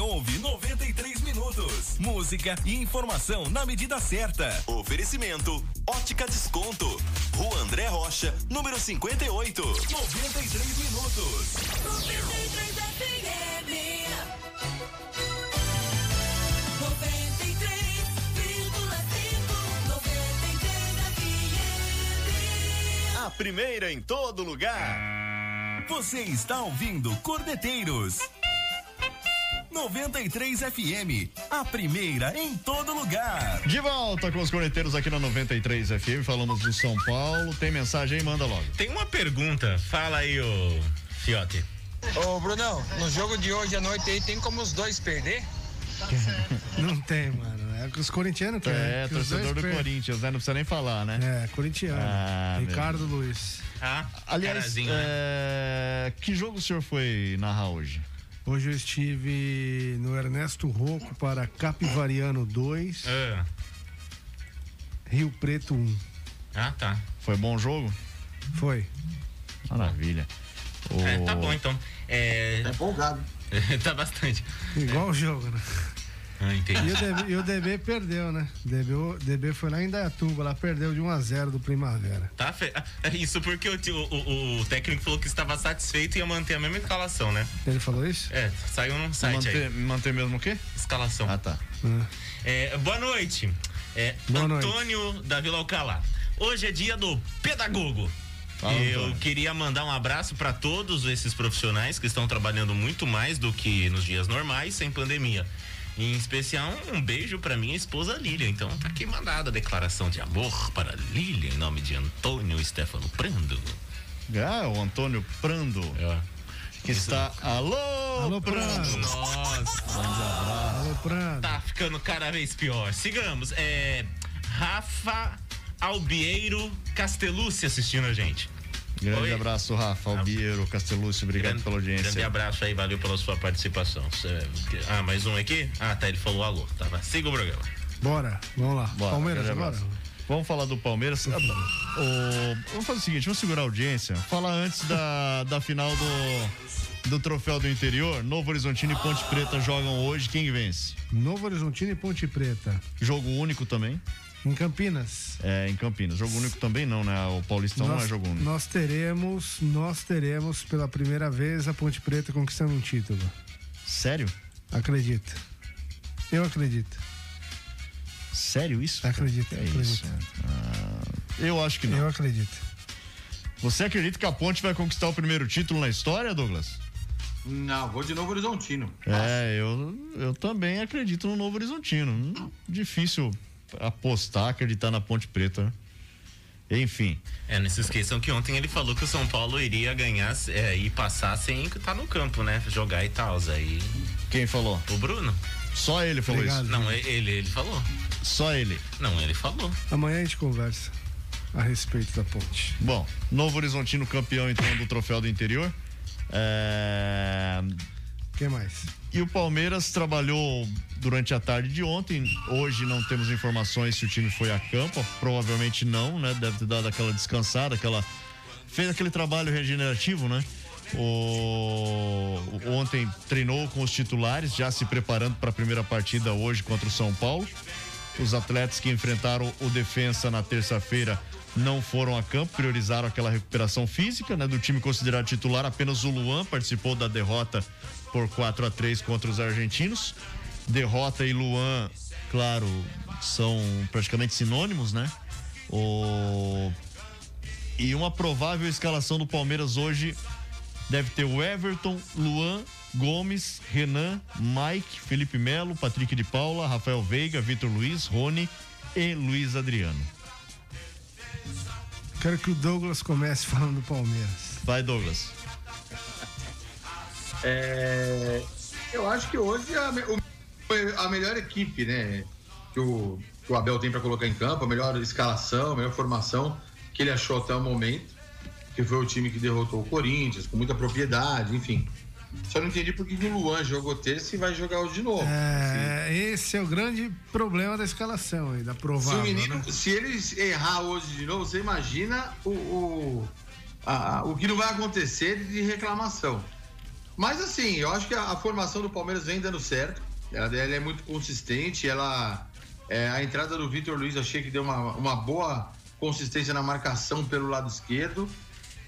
ouve 93 minutos. Música e informação na medida certa. Oferecimento: Ótica Desconto. Rua André Rocha, número 58. 93 minutos. 93 A primeira em todo lugar. Você está ouvindo Cordeteiros 93 FM, a primeira em todo lugar. De volta com os corneteiros aqui na 93 FM, falamos do São Paulo. Tem mensagem aí? Manda logo. Tem uma pergunta, fala aí, ô Fiote. Ô, Brunão, no jogo de hoje à noite aí tem como os dois perder? (laughs) Não tem, mano. É que os corintianos querem. É, que os torcedor do per- Corinthians, né? Não precisa nem falar, né? É, corintiano. Ah, meu Ricardo Luiz. Ah, Aliás, carazinho, né? é, que jogo o senhor foi narrar hoje? Hoje eu estive no Ernesto Rocco para Capivariano 2, Ah, Rio Preto 1. ah, tá. Foi bom jogo? Foi. Maravilha. É, O- tá bom então. É... Tá empolgado. (laughs) tá bastante. Igual o jogo, né? Ah, E entendi. o DB, e o DB perdeu, né? DB, o DB foi lá em Dayatuba, lá perdeu de 1 a 0 do Primavera. Tá fe... ah, é Isso porque o, o, o técnico falou que estava satisfeito e ia manter a mesma escalação, né? Ele falou isso? É, saiu num site manter, aí. manter mesmo o quê? Escalação. Ah, tá. É, boa noite. É, Boa noite. Antônio da Vila Alcalá. Hoje é dia do pedagogo. Fala, Eu Antônio. queria mandar um abraço para todos esses profissionais que estão trabalhando muito mais do que nos dias normais, sem pandemia. Em especial, um beijo para minha esposa Lília. Então, tá aqui mandada a declaração de amor para Lília, em nome de Antônio Stefano Prando. Ah, o Antônio Prando. Que está. Alô, Alô, Prando. Nossa. Alô, Prando. Tá ficando cada vez pior. Sigamos. É. Rafa Albieiro Castellucci assistindo a gente. Grande Oi. abraço, Rafa, Albiero, Castelúcio, obrigado pela audiência. Grande abraço aí, valeu pela sua participação. Ah, mais um aqui? Ah, tá, ele falou alô. Tá, vai. siga o programa. Bora, vamos lá. Bora, Palmeiras grande agora? Vamos falar do Palmeiras. Ah, o- Vamos fazer o seguinte, vamos segurar a audiência. Falar antes da, da final do, do troféu do interior. Novo Horizontino e Ponte Preta jogam hoje. Quem vence? Novo Horizontino e Ponte Preta. Jogo único também. Em Campinas. É, em Campinas. Jogo único também não, né? O Paulistão não é jogo único. nós teremos, nós teremos pela primeira vez a Ponte Preta conquistando um título. Sério? Acredito. Eu acredito. Sério isso? Acredito, É acredito. isso. Ah, eu acho que não. Eu acredito. Você acredita que a Ponte vai conquistar o primeiro título na história, Douglas? Não, vou de Novo Horizontino. É, eu, eu também acredito no Novo Horizontino. Hum, Difícil apostar, acreditar na Ponte Preta. né? Enfim. É, não se esqueçam que ontem ele falou que o São Paulo iria ganhar é, e passar sem estar no campo, né? Jogar e tal. Aí. Quem falou? O Bruno. Só ele falou Obrigado, isso. Não, ele, ele falou. Só ele. Não, ele falou. Amanhã a gente conversa a respeito da ponte. Bom, Novo Horizontino campeão então do troféu do interior. É... Quem mais? E o Palmeiras trabalhou durante a tarde de ontem. Hoje não temos informações se o time foi a campo. Provavelmente não, né? Deve ter dado aquela descansada, aquela. Fez aquele trabalho regenerativo, né? O... Ontem treinou com os titulares, já se preparando para a primeira partida hoje contra o São Paulo. Os atletas que enfrentaram o defensa na terça-feira não foram a campo, priorizaram aquela recuperação física, né? Do time considerado titular, apenas o Luan participou da derrota por 4 a 3 contra os argentinos. Derrota e Luan, claro, são praticamente sinônimos, né? O... E uma provável escalação do Palmeiras hoje deve ter o Everton, Luan, Gomes, Renan, Mike, Felipe Melo, Patrick de Paula, Rafael Veiga, Vitor Luiz, Rony e Luiz Adriano. Quero que o Douglas comece falando do Palmeiras. Vai, Douglas. É, eu acho que hoje a, o- foi a melhor equipe, né? Que o, que o Abel tem para colocar em campo, a melhor escalação, a melhor formação que ele achou até o momento. Que foi o time que derrotou o Corinthians, com muita propriedade, enfim. Só não entendi por que o Luan jogou terça e vai jogar hoje de novo. É, esse é o grande problema da escalação aí, da Se provável. menino, né? se ele errar hoje de novo, você imagina o, o, a- a- o que não vai acontecer de reclamação. Mas assim, eu acho que a, a formação do Palmeiras vem dando certo. Ela, ela é muito consistente. Ela, é, a entrada do Vitor Luiz achei que deu uma, uma boa consistência na marcação pelo lado esquerdo.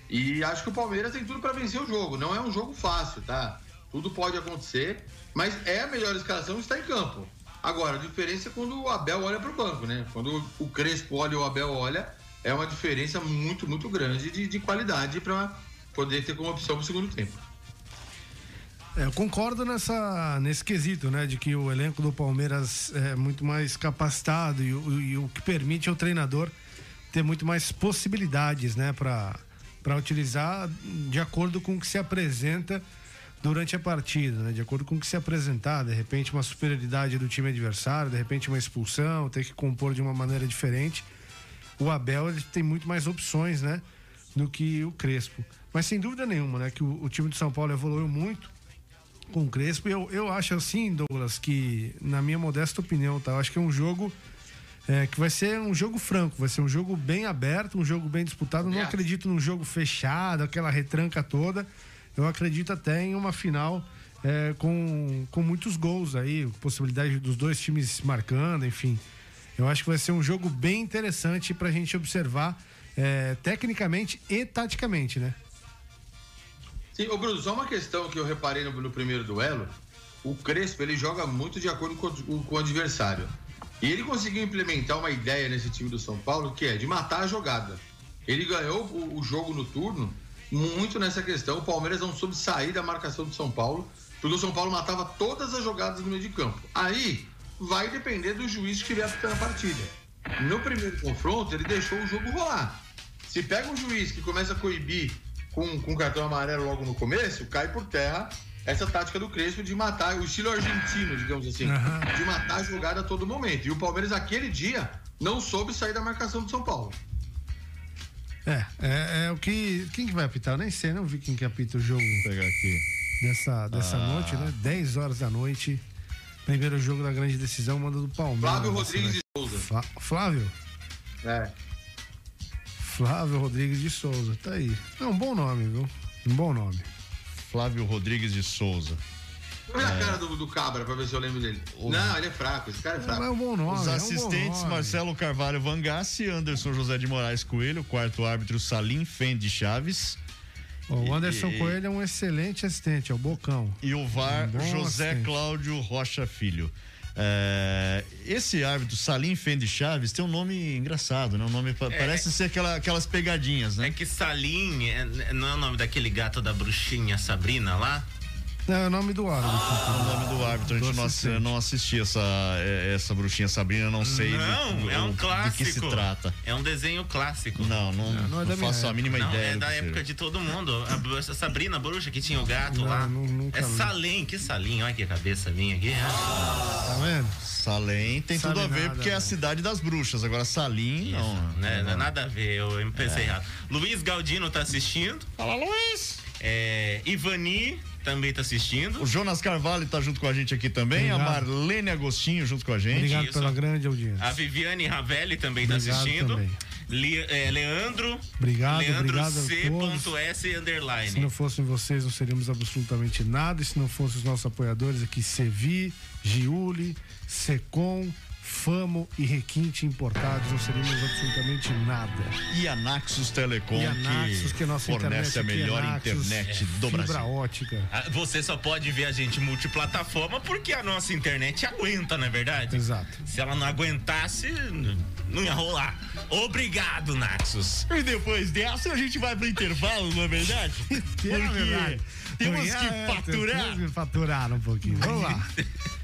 E acho que o Palmeiras tem tudo para vencer o jogo. Não é um jogo fácil, tá? Tudo pode acontecer, mas é a melhor escalação está em campo. Agora, a diferença é quando o Abel olha para o banco, né? Quando o Crespo olha e o Abel olha, é uma diferença muito, muito grande de, de qualidade para poder ter como opção para o segundo tempo. É, eu concordo nessa, nesse quesito, né? De que o elenco do Palmeiras é muito mais capacitado e, o- e o que permite ao treinador ter muito mais possibilidades, né? Para utilizar de acordo com o que se apresenta durante a partida, né? De acordo com o que se apresentar, de repente uma superioridade do time adversário, de repente uma expulsão, ter que compor de uma maneira diferente. O Abel ele tem muito mais opções, né? Do que o Crespo. Mas sem dúvida nenhuma, né? Que o, o time de São Paulo evoluiu muito com o Crespo. Eu, eu acho assim, Douglas, que na minha modesta opinião, tá? Eu acho que é um jogo é, que vai ser um jogo franco, vai ser um jogo bem aberto, um jogo bem disputado. Não acredito num jogo fechado, aquela retranca toda. Eu acredito até em uma final é, com, com muitos gols aí, possibilidade dos dois times marcando, enfim. Eu acho que vai ser um jogo bem interessante pra gente observar é, tecnicamente e taticamente, né? Sim, ô Bruno, só uma questão que eu reparei no, no primeiro duelo. O Crespo, ele joga muito de acordo com, o- com o adversário. E ele conseguiu implementar uma ideia nesse time do São Paulo, que é de matar a jogada. Ele ganhou o, o jogo no turno muito nessa questão. O Palmeiras não soube sair da marcação do São Paulo, porque o São Paulo matava todas as jogadas no meio de campo. Aí vai depender do juiz que estiver apitando a partida. No primeiro confronto, ele deixou o jogo rolar. Se pega um juiz que começa a coibir com, com cartão amarelo logo no começo, cai por terra essa tática do Crespo de matar, o estilo argentino, digamos assim, de matar a jogada a todo momento. E o Palmeiras, aquele dia, não soube sair da marcação do São Paulo. É, é, é o que. Quem que vai apitar? Eu nem sei, não vi quem que apita o jogo. Vou pegar aqui. Dessa, dessa Ah. noite, né? 10 horas da noite. Primeiro jogo da grande decisão, manda do Palmeiras. Flávio Rodrigues de Souza. Flá- Flávio? É. Flávio Rodrigues de Souza, tá aí. É um bom nome, viu? Um bom nome. Flávio Rodrigues de Souza. Olha a É. cara do, do Cabra pra ver se eu lembro dele. Não, ele é fraco, esse cara é fraco. Mas é um bom nome. Os é um bom assistentes nome. Marcelo Carvalho Vangassi, Anderson José de Moraes Coelho, quarto árbitro Salim Fendi Chaves. O Anderson E- Coelho é um excelente assistente, é o Bocão. E o VAR Um José assistente. Cláudio Rocha Filho. É, esse árbitro Salim Fendi Chaves tem um nome engraçado, né? Um nome É. parece ser aquela- aquelas pegadinhas, né? É que Salim é- não é o nome daquele gato da bruxinha Sabrina lá? É o nome do árbitro. o nome do árbitro, a gente Do não, assistente. não assistia essa, é, essa bruxinha Sabrina, não sei do- Não, do, é um do clássico. que se trata. É um desenho clássico. Não, não, não é não faço a mínima Não, ideia. é do da época seja. de todo mundo. A bru- essa Sabrina, a bruxa que tinha o gato Não, lá. é vi. Salim, que Salim, olha que cabeça minha aqui. Tá vendo? Salem tem tudo a ver porque é a né? cidade das bruxas. Agora Salim, não. Né, não. Nada a ver, eu pensei É. errado. Luiz Galdino tá assistindo. Fala, Luiz! É, Ivani também tá assistindo. O Jonas Carvalho tá junto com a gente aqui também. A Obrigado. Marlene Agostinho junto com a gente. Obrigado Isso. pela grande audiência. A Viviane Ravelli também tá Obrigado assistindo. também. Le- é, Leandro. Obrigado, Leandro obrigado a C.S todos. Se underline. não fossem vocês, não seríamos absolutamente nada. E se não fossem os nossos apoiadores aqui, Sevi, Giuli, Secom, Famo e Requinte Importados, não seríamos absolutamente nada. E a Naxos Telecom, e a Naxos, que é a nossa fornece internet a melhor Naxos, internet do fibra Brasil. ótica. Ah, Você só pode ver a gente multiplataforma porque a nossa internet aguenta, não é verdade? Exato. Se ela não aguentasse, não ia rolar. Obrigado, Naxos. E depois dessa a gente vai pro intervalo, não é verdade? (laughs) Porque É verdade. temos É, que é, faturar. Temos que faturar um pouquinho. Vamos lá. (laughs)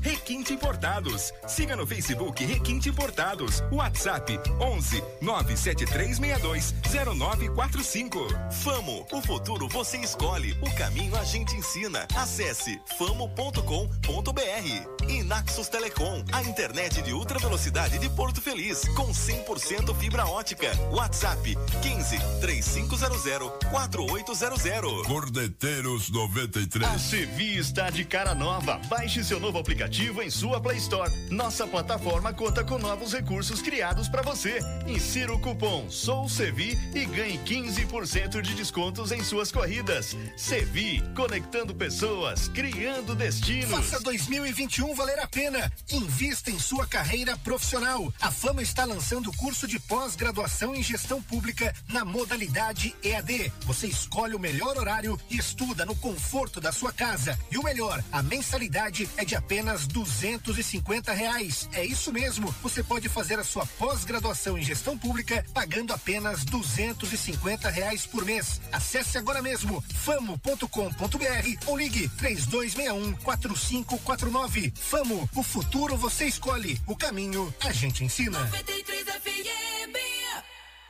Requinte Importados. Siga no Facebook Requinte Importados. WhatsApp 11 97362 0945. Famo, o futuro você escolhe, o caminho a gente ensina. Acesse famo.com.br. E Naxos Telecom, a internet de ultra velocidade de Porto Feliz, com 100% fibra ótica. WhatsApp 15 3500 4800. Cordeteiros 93. A Sevi está de cara nova. Baixe seu novo aplicativo aplicativo em sua Play Store. Nossa plataforma conta com novos recursos criados para você. Insira o cupom SOUCEVI e ganhe 15% de descontos em suas corridas. Sevi, conectando pessoas, criando destinos. Faça 2021 valer a pena. Invista em sua carreira profissional. A Fama está lançando o curso de pós-graduação em gestão pública na modalidade EAD. Você escolhe o melhor horário e estuda no conforto da sua casa. E o melhor, a mensalidade é de apenas duzentos e reais. É isso mesmo. Você pode fazer a sua pós-graduação em gestão pública pagando apenas duzentos e reais por mês. Acesse agora mesmo famo.com.br ou ligue três dois um quatro cinco quatro nove. Famo, o futuro você escolhe, o caminho a gente ensina. 93 FM.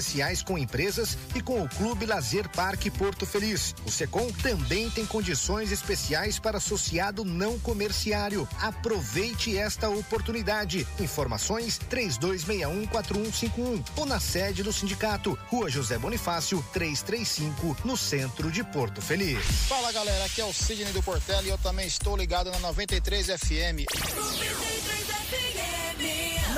especiais com empresas e com o Clube Lazer Parque Porto Feliz. O Secom também tem condições especiais para associado não comerciário. Aproveite esta oportunidade. Informações 32614151 ou na sede do sindicato, Rua José Bonifácio, 335, no centro de Porto Feliz. Fala galera, aqui é o Sidney do Portela e eu também estou ligado na 93 FM. 93 FM.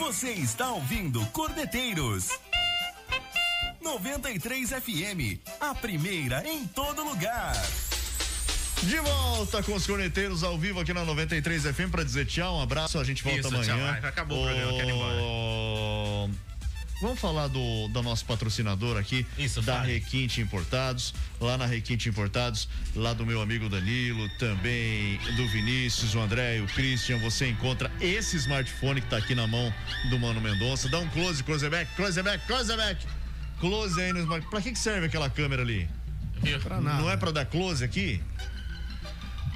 Você está ouvindo Cordeteiros 93 FM, a primeira em todo lugar. De volta com os corneteiros ao vivo aqui na 93 FM para dizer tchau, um abraço, a gente volta Isso, amanhã. Tchau, acabou o, o programa, quero ir embora. Vamos falar do, do nosso patrocinador aqui, Isso, da vale. Requinte Importados. Lá na Requinte Importados, lá do meu amigo Danilo, também do Vinícius, o André e o Christian. Você encontra esse smartphone que está aqui na mão do Mano Mendonça. Dá um close, closeback, closeback, closeback. Close aí no smartphone. Pra que, que serve aquela câmera ali? Pra nada. Não é pra dar close aqui?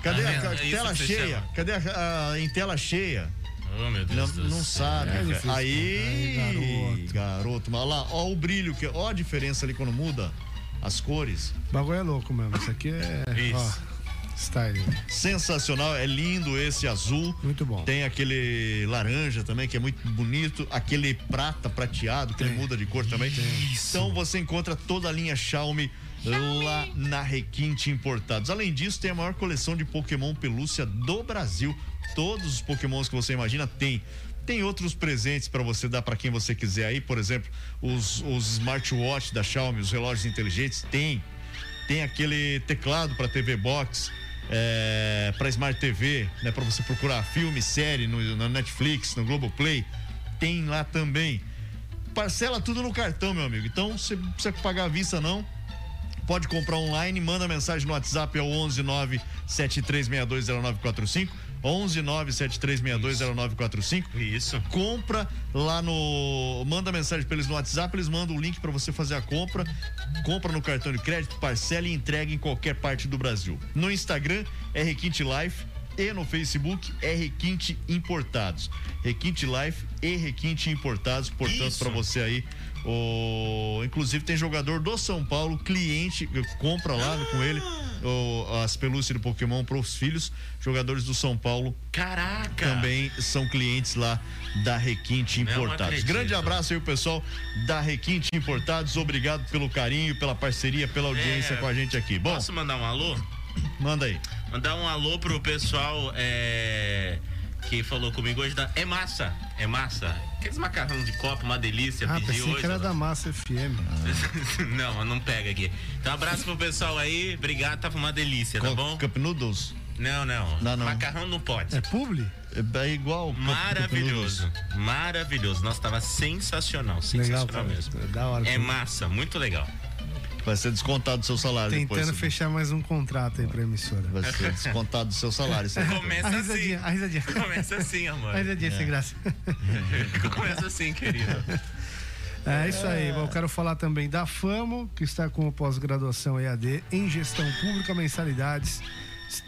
Cadê ah, a, a é tela cheia? Cadê a, a, em tela cheia? Oh, meu Deus não, não sabe, é Aí, Ai, garoto. garoto. Olha lá, ó o brilho, que, ó a diferença ali quando muda as cores. O bagulho é louco mesmo. Isso aqui é. Isso. Ó. Style. Sensacional, é lindo esse azul. Muito bom. Tem aquele laranja também, que é muito bonito. Aquele prata prateado, que ele muda de cor também. Isso. Então você encontra toda a linha Xiaomi lá na Requinte Importados. Além disso, tem a maior coleção de Pokémon pelúcia do Brasil. Todos os Pokémons que você imagina tem. Tem outros presentes para você dar para quem você quiser aí, por exemplo, os, os smartwatch da Xiaomi, os relógios inteligentes, tem. Tem aquele teclado para TV Box, é, para Smart TV, né, para você procurar filme, série no, na Netflix, no Globoplay. Tem lá também. Parcela tudo no cartão, meu amigo. Então, você não precisa pagar a vista não pode comprar online, manda mensagem no WhatsApp é o 11 9 73620945 11 973620945. Isso. Compra lá no. Manda mensagem pra eles no WhatsApp, eles mandam o link para você fazer a compra. Compra no cartão de crédito, parcela e entrega em qualquer parte do Brasil. No Instagram é Requinte Life e no Facebook é Requinte Importados. Requinte Life e Requinte Importados, portanto, para você aí. O... Inclusive tem jogador do São Paulo, cliente, compra lá com ele o, as pelúcias do Pokémon para os filhos. Jogadores do São Paulo. Caraca! Também são clientes lá da Requinte Importados. Grande abraço aí, o pessoal da Requinte Importados. Obrigado pelo carinho, pela parceria, pela audiência É, com a gente aqui. Bom, Posso mandar um alô? Manda aí. Mandar um alô pro pessoal é, que falou comigo hoje da É Massa. É Massa. Aqueles macarrão de copo, uma delícia. Ah, pedi hoje. que era da Massa FM. (laughs) não, não pega aqui. Então, abraço pro pessoal aí. Obrigado, tava uma delícia, tá bom? Cup Noodles? Não, não. Não, não. Macarrão no pote. É publi? É igual. Cup- Cup Maravilhoso. Maravilhoso. Nossa, tava sensacional. Sensacional cara. mesmo. É da hora. É massa, muito legal. Vai ser descontado do seu salário depois. Tentando Cid. fechar mais um contrato aí pra emissora. Vai ser descontado do seu salário. (laughs) Começa a assim. risadinha, a risadinha. (laughs) Começa assim, amor. A risadinha sem graça. (laughs) Começa assim, querido. É isso aí. Bom, eu quero falar também da Famo, que está com pós-graduação EAD em gestão pública, mensalidades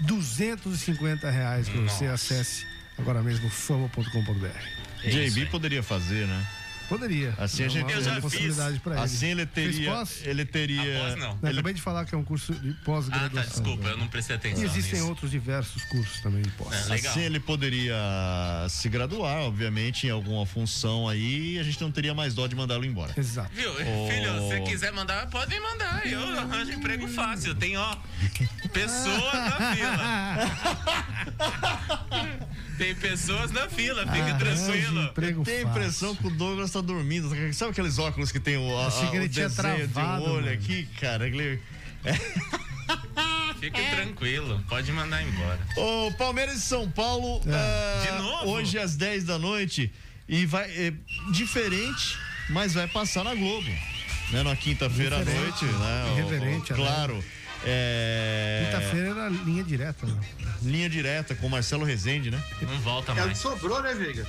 250 reais para você acesse agora mesmo famo.com.br. JB poderia fazer, né? Poderia. Assim a É gente eu uma já possibilidade para ele. Assim ele teria, pós? ele teria. Após não. Eu acabei de falar que é um curso de Ah, tá, pós-graduação. desculpa, eu não prestei E atenção. existem nisso. outros diversos cursos também de pós. É, legal. Assim ele poderia se graduar, obviamente, em alguma função aí, e a gente não teria mais dó de mandá-lo embora. Exato. Viu? Oh. (laughs) Filho, se você quiser mandar, pode me mandar. Eu arranjo emprego fácil. Tem, ó, pessoas na fila. (laughs) Tem pessoas na fila, fica Arranje tranquilo. emprego Tem a impressão que o Douglas tá dormindo. Sabe aqueles óculos que tem o, a, Achei que ele o tinha desenho travado, de um olho mano. aqui, cara? Ele... (laughs) Fique tranquilo, pode mandar embora. O Palmeiras e São Paulo. É. ah, De novo? Hoje às 10 da noite. E vai. é, diferente, mas vai passar na Globo. Né, na quinta-feira à noite, né? o- irreverente, o- Claro. É, Quinta-feira era linha direta, né? Linha direta com o Marcelo Rezende, né? Não volta É o que mais. sobrou, né, Veiga?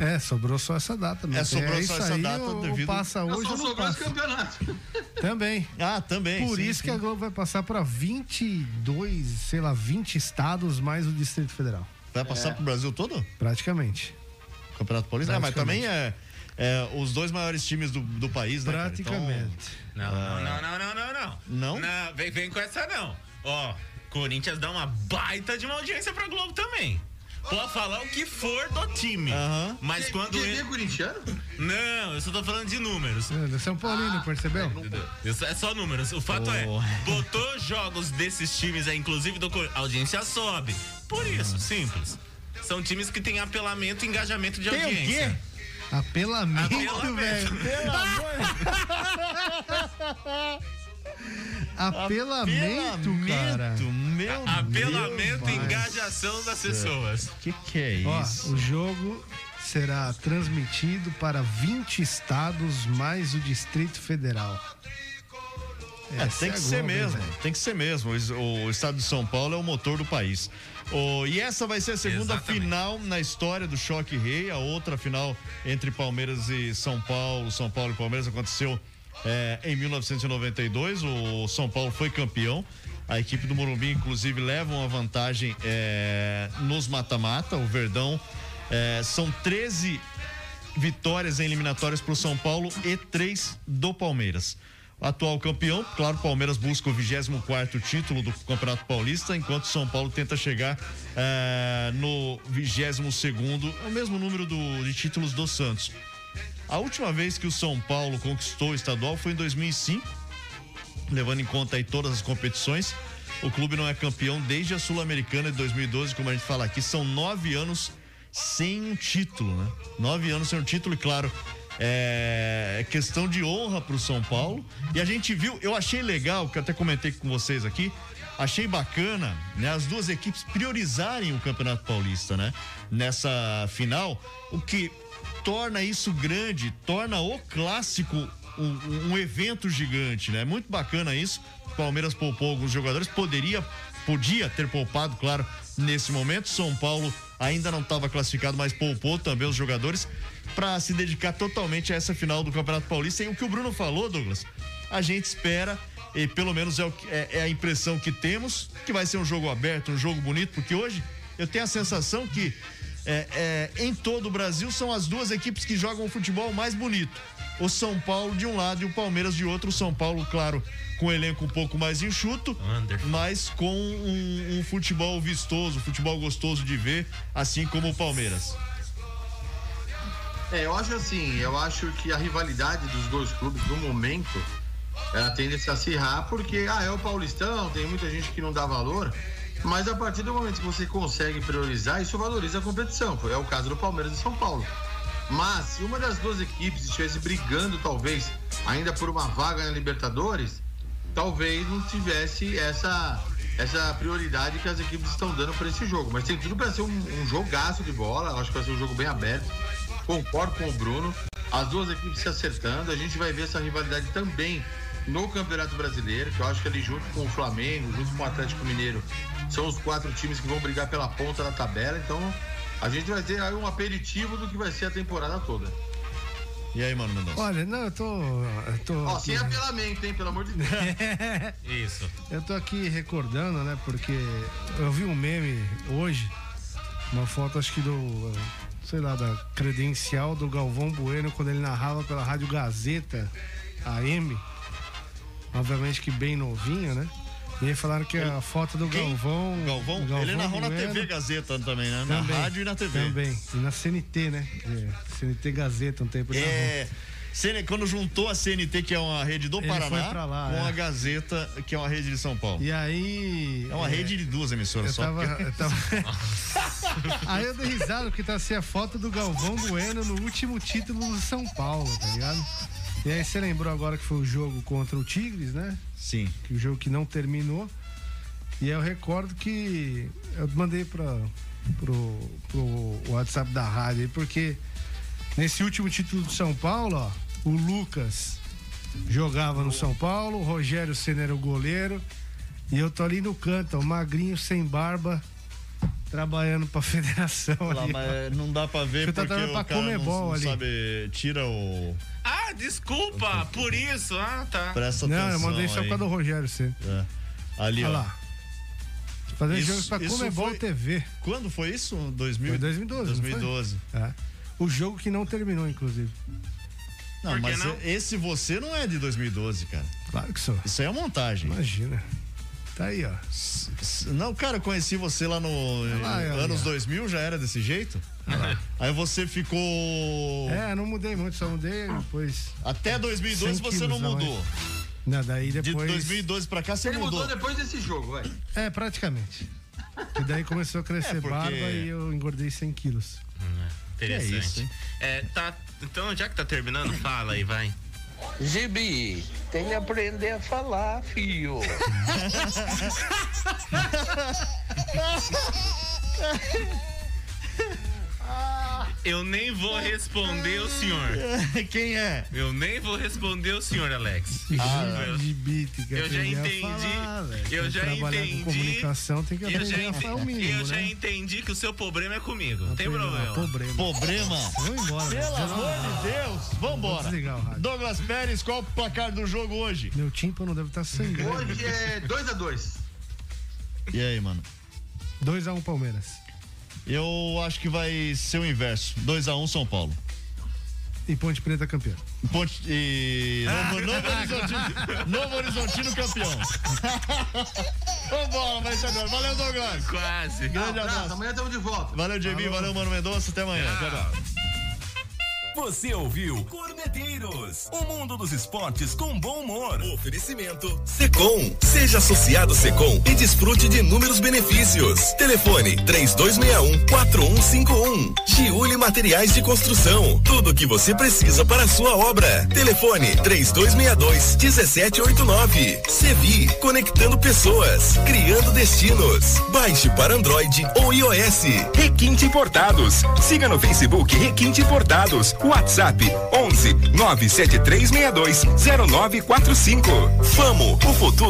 É, sobrou só essa data mesmo. É, sobrou é só essa aí, data ou, devido- passa hoje Só não sobrou esse passa. campeonato. (laughs) Também. Ah, também. Por sim, isso sim. que a Globo vai passar para 22, sei lá, 20 estados mais o Distrito Federal. Vai passar pro Brasil todo? Praticamente. Campeonato Paulista? Ah, mas Praticamente. também é, é os dois maiores times do, do país, né? cara? Praticamente. Não, não, não, não, não, não, não. Não? Não, vem, vem com essa não. Ó, Corinthians dá uma baita de uma audiência pra Globo também. Pode falar o que for do time. Aham. Mas quando. Quem é corintiano? Não, eu só tô falando de números. É, São Paulino, percebeu? Isso é só números. O fato é, Oh. (laughs) botou jogos desses times aí, inclusive do a audiência sobe. Por isso, simples. São times que têm apelamento e engajamento de Tem o audiência. quê? Apelamento, Apelamento. velho. Pelo amor (laughs) (laughs) Apelamento, cara. Meu Apelamento e engajação das pessoas. Que que é Ó, isso? o jogo será transmitido para 20 estados mais o Distrito Federal. É, Essa tem é que ser mesmo, velho? tem que ser mesmo. O, o estado de São Paulo é o motor do país. O- e essa vai ser a segunda Exatamente. final na história do Choque Rei. A outra final entre Palmeiras e São Paulo, São Paulo e Palmeiras aconteceu é, em 1992. O São Paulo foi campeão. A equipe do Morumbi, inclusive, leva uma vantagem é, nos mata-mata. O Verdão é, são 13 vitórias em eliminatórias para o São Paulo e três do Palmeiras. Atual campeão, claro, o Palmeiras busca o 24 título do Campeonato Paulista, enquanto o São Paulo tenta chegar eh, no 22 é o mesmo número do- de títulos do Santos. A última vez que o São Paulo conquistou o estadual foi em 2005, levando em conta aí todas as competições. O clube não é campeão desde a Sul-Americana de 2012, como a gente fala aqui, são nove anos sem um título, né? Nove anos sem um título, e claro, é questão de honra pro São Paulo. E a gente viu, eu achei legal, que eu até comentei com vocês aqui, achei bacana, né? As duas equipes priorizarem o Campeonato Paulista, né? Nessa final, o que torna isso grande, torna o clássico um, um evento gigante, né? Muito bacana isso. Palmeiras poupou alguns jogadores, poderia, podia ter poupado, claro, nesse momento. São Paulo ainda não estava classificado, mas poupou também os jogadores para se dedicar totalmente a essa final do Campeonato Paulista. E o que o Bruno falou, Douglas, a gente espera E pelo menos é, o é- é a impressão que temos, que vai ser um jogo aberto, um jogo bonito, porque hoje eu tenho a sensação que é, é, em todo o Brasil são as duas equipes que jogam o futebol mais bonito. O São Paulo de um lado e o Palmeiras de outro. O São Paulo, claro, com um elenco um pouco mais enxuto, mas com um, um futebol vistoso, um futebol gostoso de ver, assim como o Palmeiras. É, eu acho assim, eu acho que a rivalidade dos dois clubes no momento ela tende a se acirrar porque ah, é o Paulistão, tem muita gente que não dá valor, mas a partir do momento que você consegue priorizar, isso valoriza a competição. É o caso do Palmeiras e São Paulo. Mas se uma das duas equipes estivesse brigando, talvez, ainda por uma vaga na Libertadores, talvez não tivesse essa, essa prioridade que as equipes estão dando para esse jogo. Mas tem tudo para ser um, um jogaço de bola, acho que vai ser um jogo bem aberto. Concordo com o Bruno. As duas equipes se acertando. A gente vai ver essa rivalidade também no Campeonato Brasileiro, que eu acho que ali junto com o Flamengo, junto com o Atlético Mineiro, são os quatro times que vão brigar pela ponta da tabela. Então, a gente vai ter aí um aperitivo do que vai ser a temporada toda. E aí, mano Mendonça? Olha, não, eu tô. Eu tô Ó, sem apelamento, hein, pelo amor de Deus. (laughs) Isso. Eu tô aqui recordando, né? Porque eu vi um meme hoje, uma foto acho que do, sei lá, da credencial do Galvão Bueno quando ele narrava pela Rádio Gazeta AM. Obviamente que bem novinho, né? E aí falaram que a foto do Quem? Galvão. Galvão? Ele narrou na TV Gazeta também, né? Na rádio e na TV. Também. E na CNT, né? É, CNT Gazeta, um tempo É. Quando juntou a CNT, que é uma rede do Ele Paraná, lá, com é. a Gazeta, que é uma rede de São Paulo. E aí. É uma rede de duas emissoras Eu só. tava, porque- eu tava- (laughs) (laughs) Aí eu dei risada porque tá assim a foto do Galvão Bueno no último título do São Paulo, tá ligado? E aí você lembrou agora que foi o jogo contra o Tigres, né? Sim. Que o jogo que não terminou. E aí eu recordo que eu mandei pra, pro, pro WhatsApp da rádio aí, porque nesse último título do São Paulo, ó, o Lucas jogava no São Paulo, o Rogério Senna era o goleiro, e eu tô ali no canto, ó, magrinho, sem barba, trabalhando pra (laughs) federação. Lá, ali, mas não dá pra ver Você tá porque o pra cara não, Comebol não ali. sabe, tira o... Ah, desculpa, por isso. Ah, tá. Presta Não, atenção eu mandei só causa do Rogério Senna. É. Ali, Olha ó. lá. Fazer Isso- jogo pra Comebol foi- TV. Quando foi isso? 2000? Foi 2012. não foi? 2012. É. O jogo que não terminou, inclusive. Não, mas não? esse você não é de 2012, cara. Claro que sou. Isso aí é montagem. Imagina. Tá aí, ó. Não, cara, eu conheci você lá no lá, olha anos ó. 2000, já era desse jeito? Aí você ficou. É, não mudei muito, só mudei depois. Até 2012 100 você não mudou. Não, daí De depois. 2012 pra cá você Ele mudou. mudou depois desse jogo, vai. É, praticamente. E daí começou a crescer (laughs) É, porque- barba e eu engordei 100 quilos. Interessante. Que é isso, hein? É, tá, então, já que tá terminando, fala aí, vai. Gibi, tem que aprender a falar, filho. (laughs) (laughs) Eu nem vou responder o senhor. (laughs) Quem é? Eu nem vou responder o senhor, Alex. Ah, eu, Gibi, tem que eu já entendi. falar, eu já entendi. com comunicação, tem que eu já, aprender a ente- falar o mínimo, eu já né? entendi que o seu problema é comigo. Não tem Problema, problema. Problema. Embora. Pelo amor de Deus, vambora. Douglas Pérez, qual o placar do jogo hoje? Meu tímpano deve estar sangrando. Hoje é 2x2. E aí, mano? 2x1 Palmeiras. Eu acho que vai ser o inverso. 2x1 São Paulo. E Ponte Preta campeão. Ponte e. Novo, (laughs) Novo Horizontino. Novo Horizontino campeão. (laughs) Vambora, vai agora. Valeu, Douglas. Quase. Grande Abraço, abraço. amanhã estamos de volta. Valeu, JB. Valeu, Mano Mendonça. Até amanhã. Tchau, tchau. Você ouviu Corneteiros, o mundo dos esportes com bom humor. Oferecimento Secom. Seja associado Secom e desfrute de inúmeros benefícios. Telefone 3261-4151. Giuli Materiais de Construção. Tudo o que você precisa para a sua obra. Telefone 3262-1789. Sevi. Conectando pessoas. Criando destinos. Baixe para Android ou iOS. Requinte Importados. Siga no Facebook Requinte Importados. WhatsApp 11 97362 0945. Famo. O futuro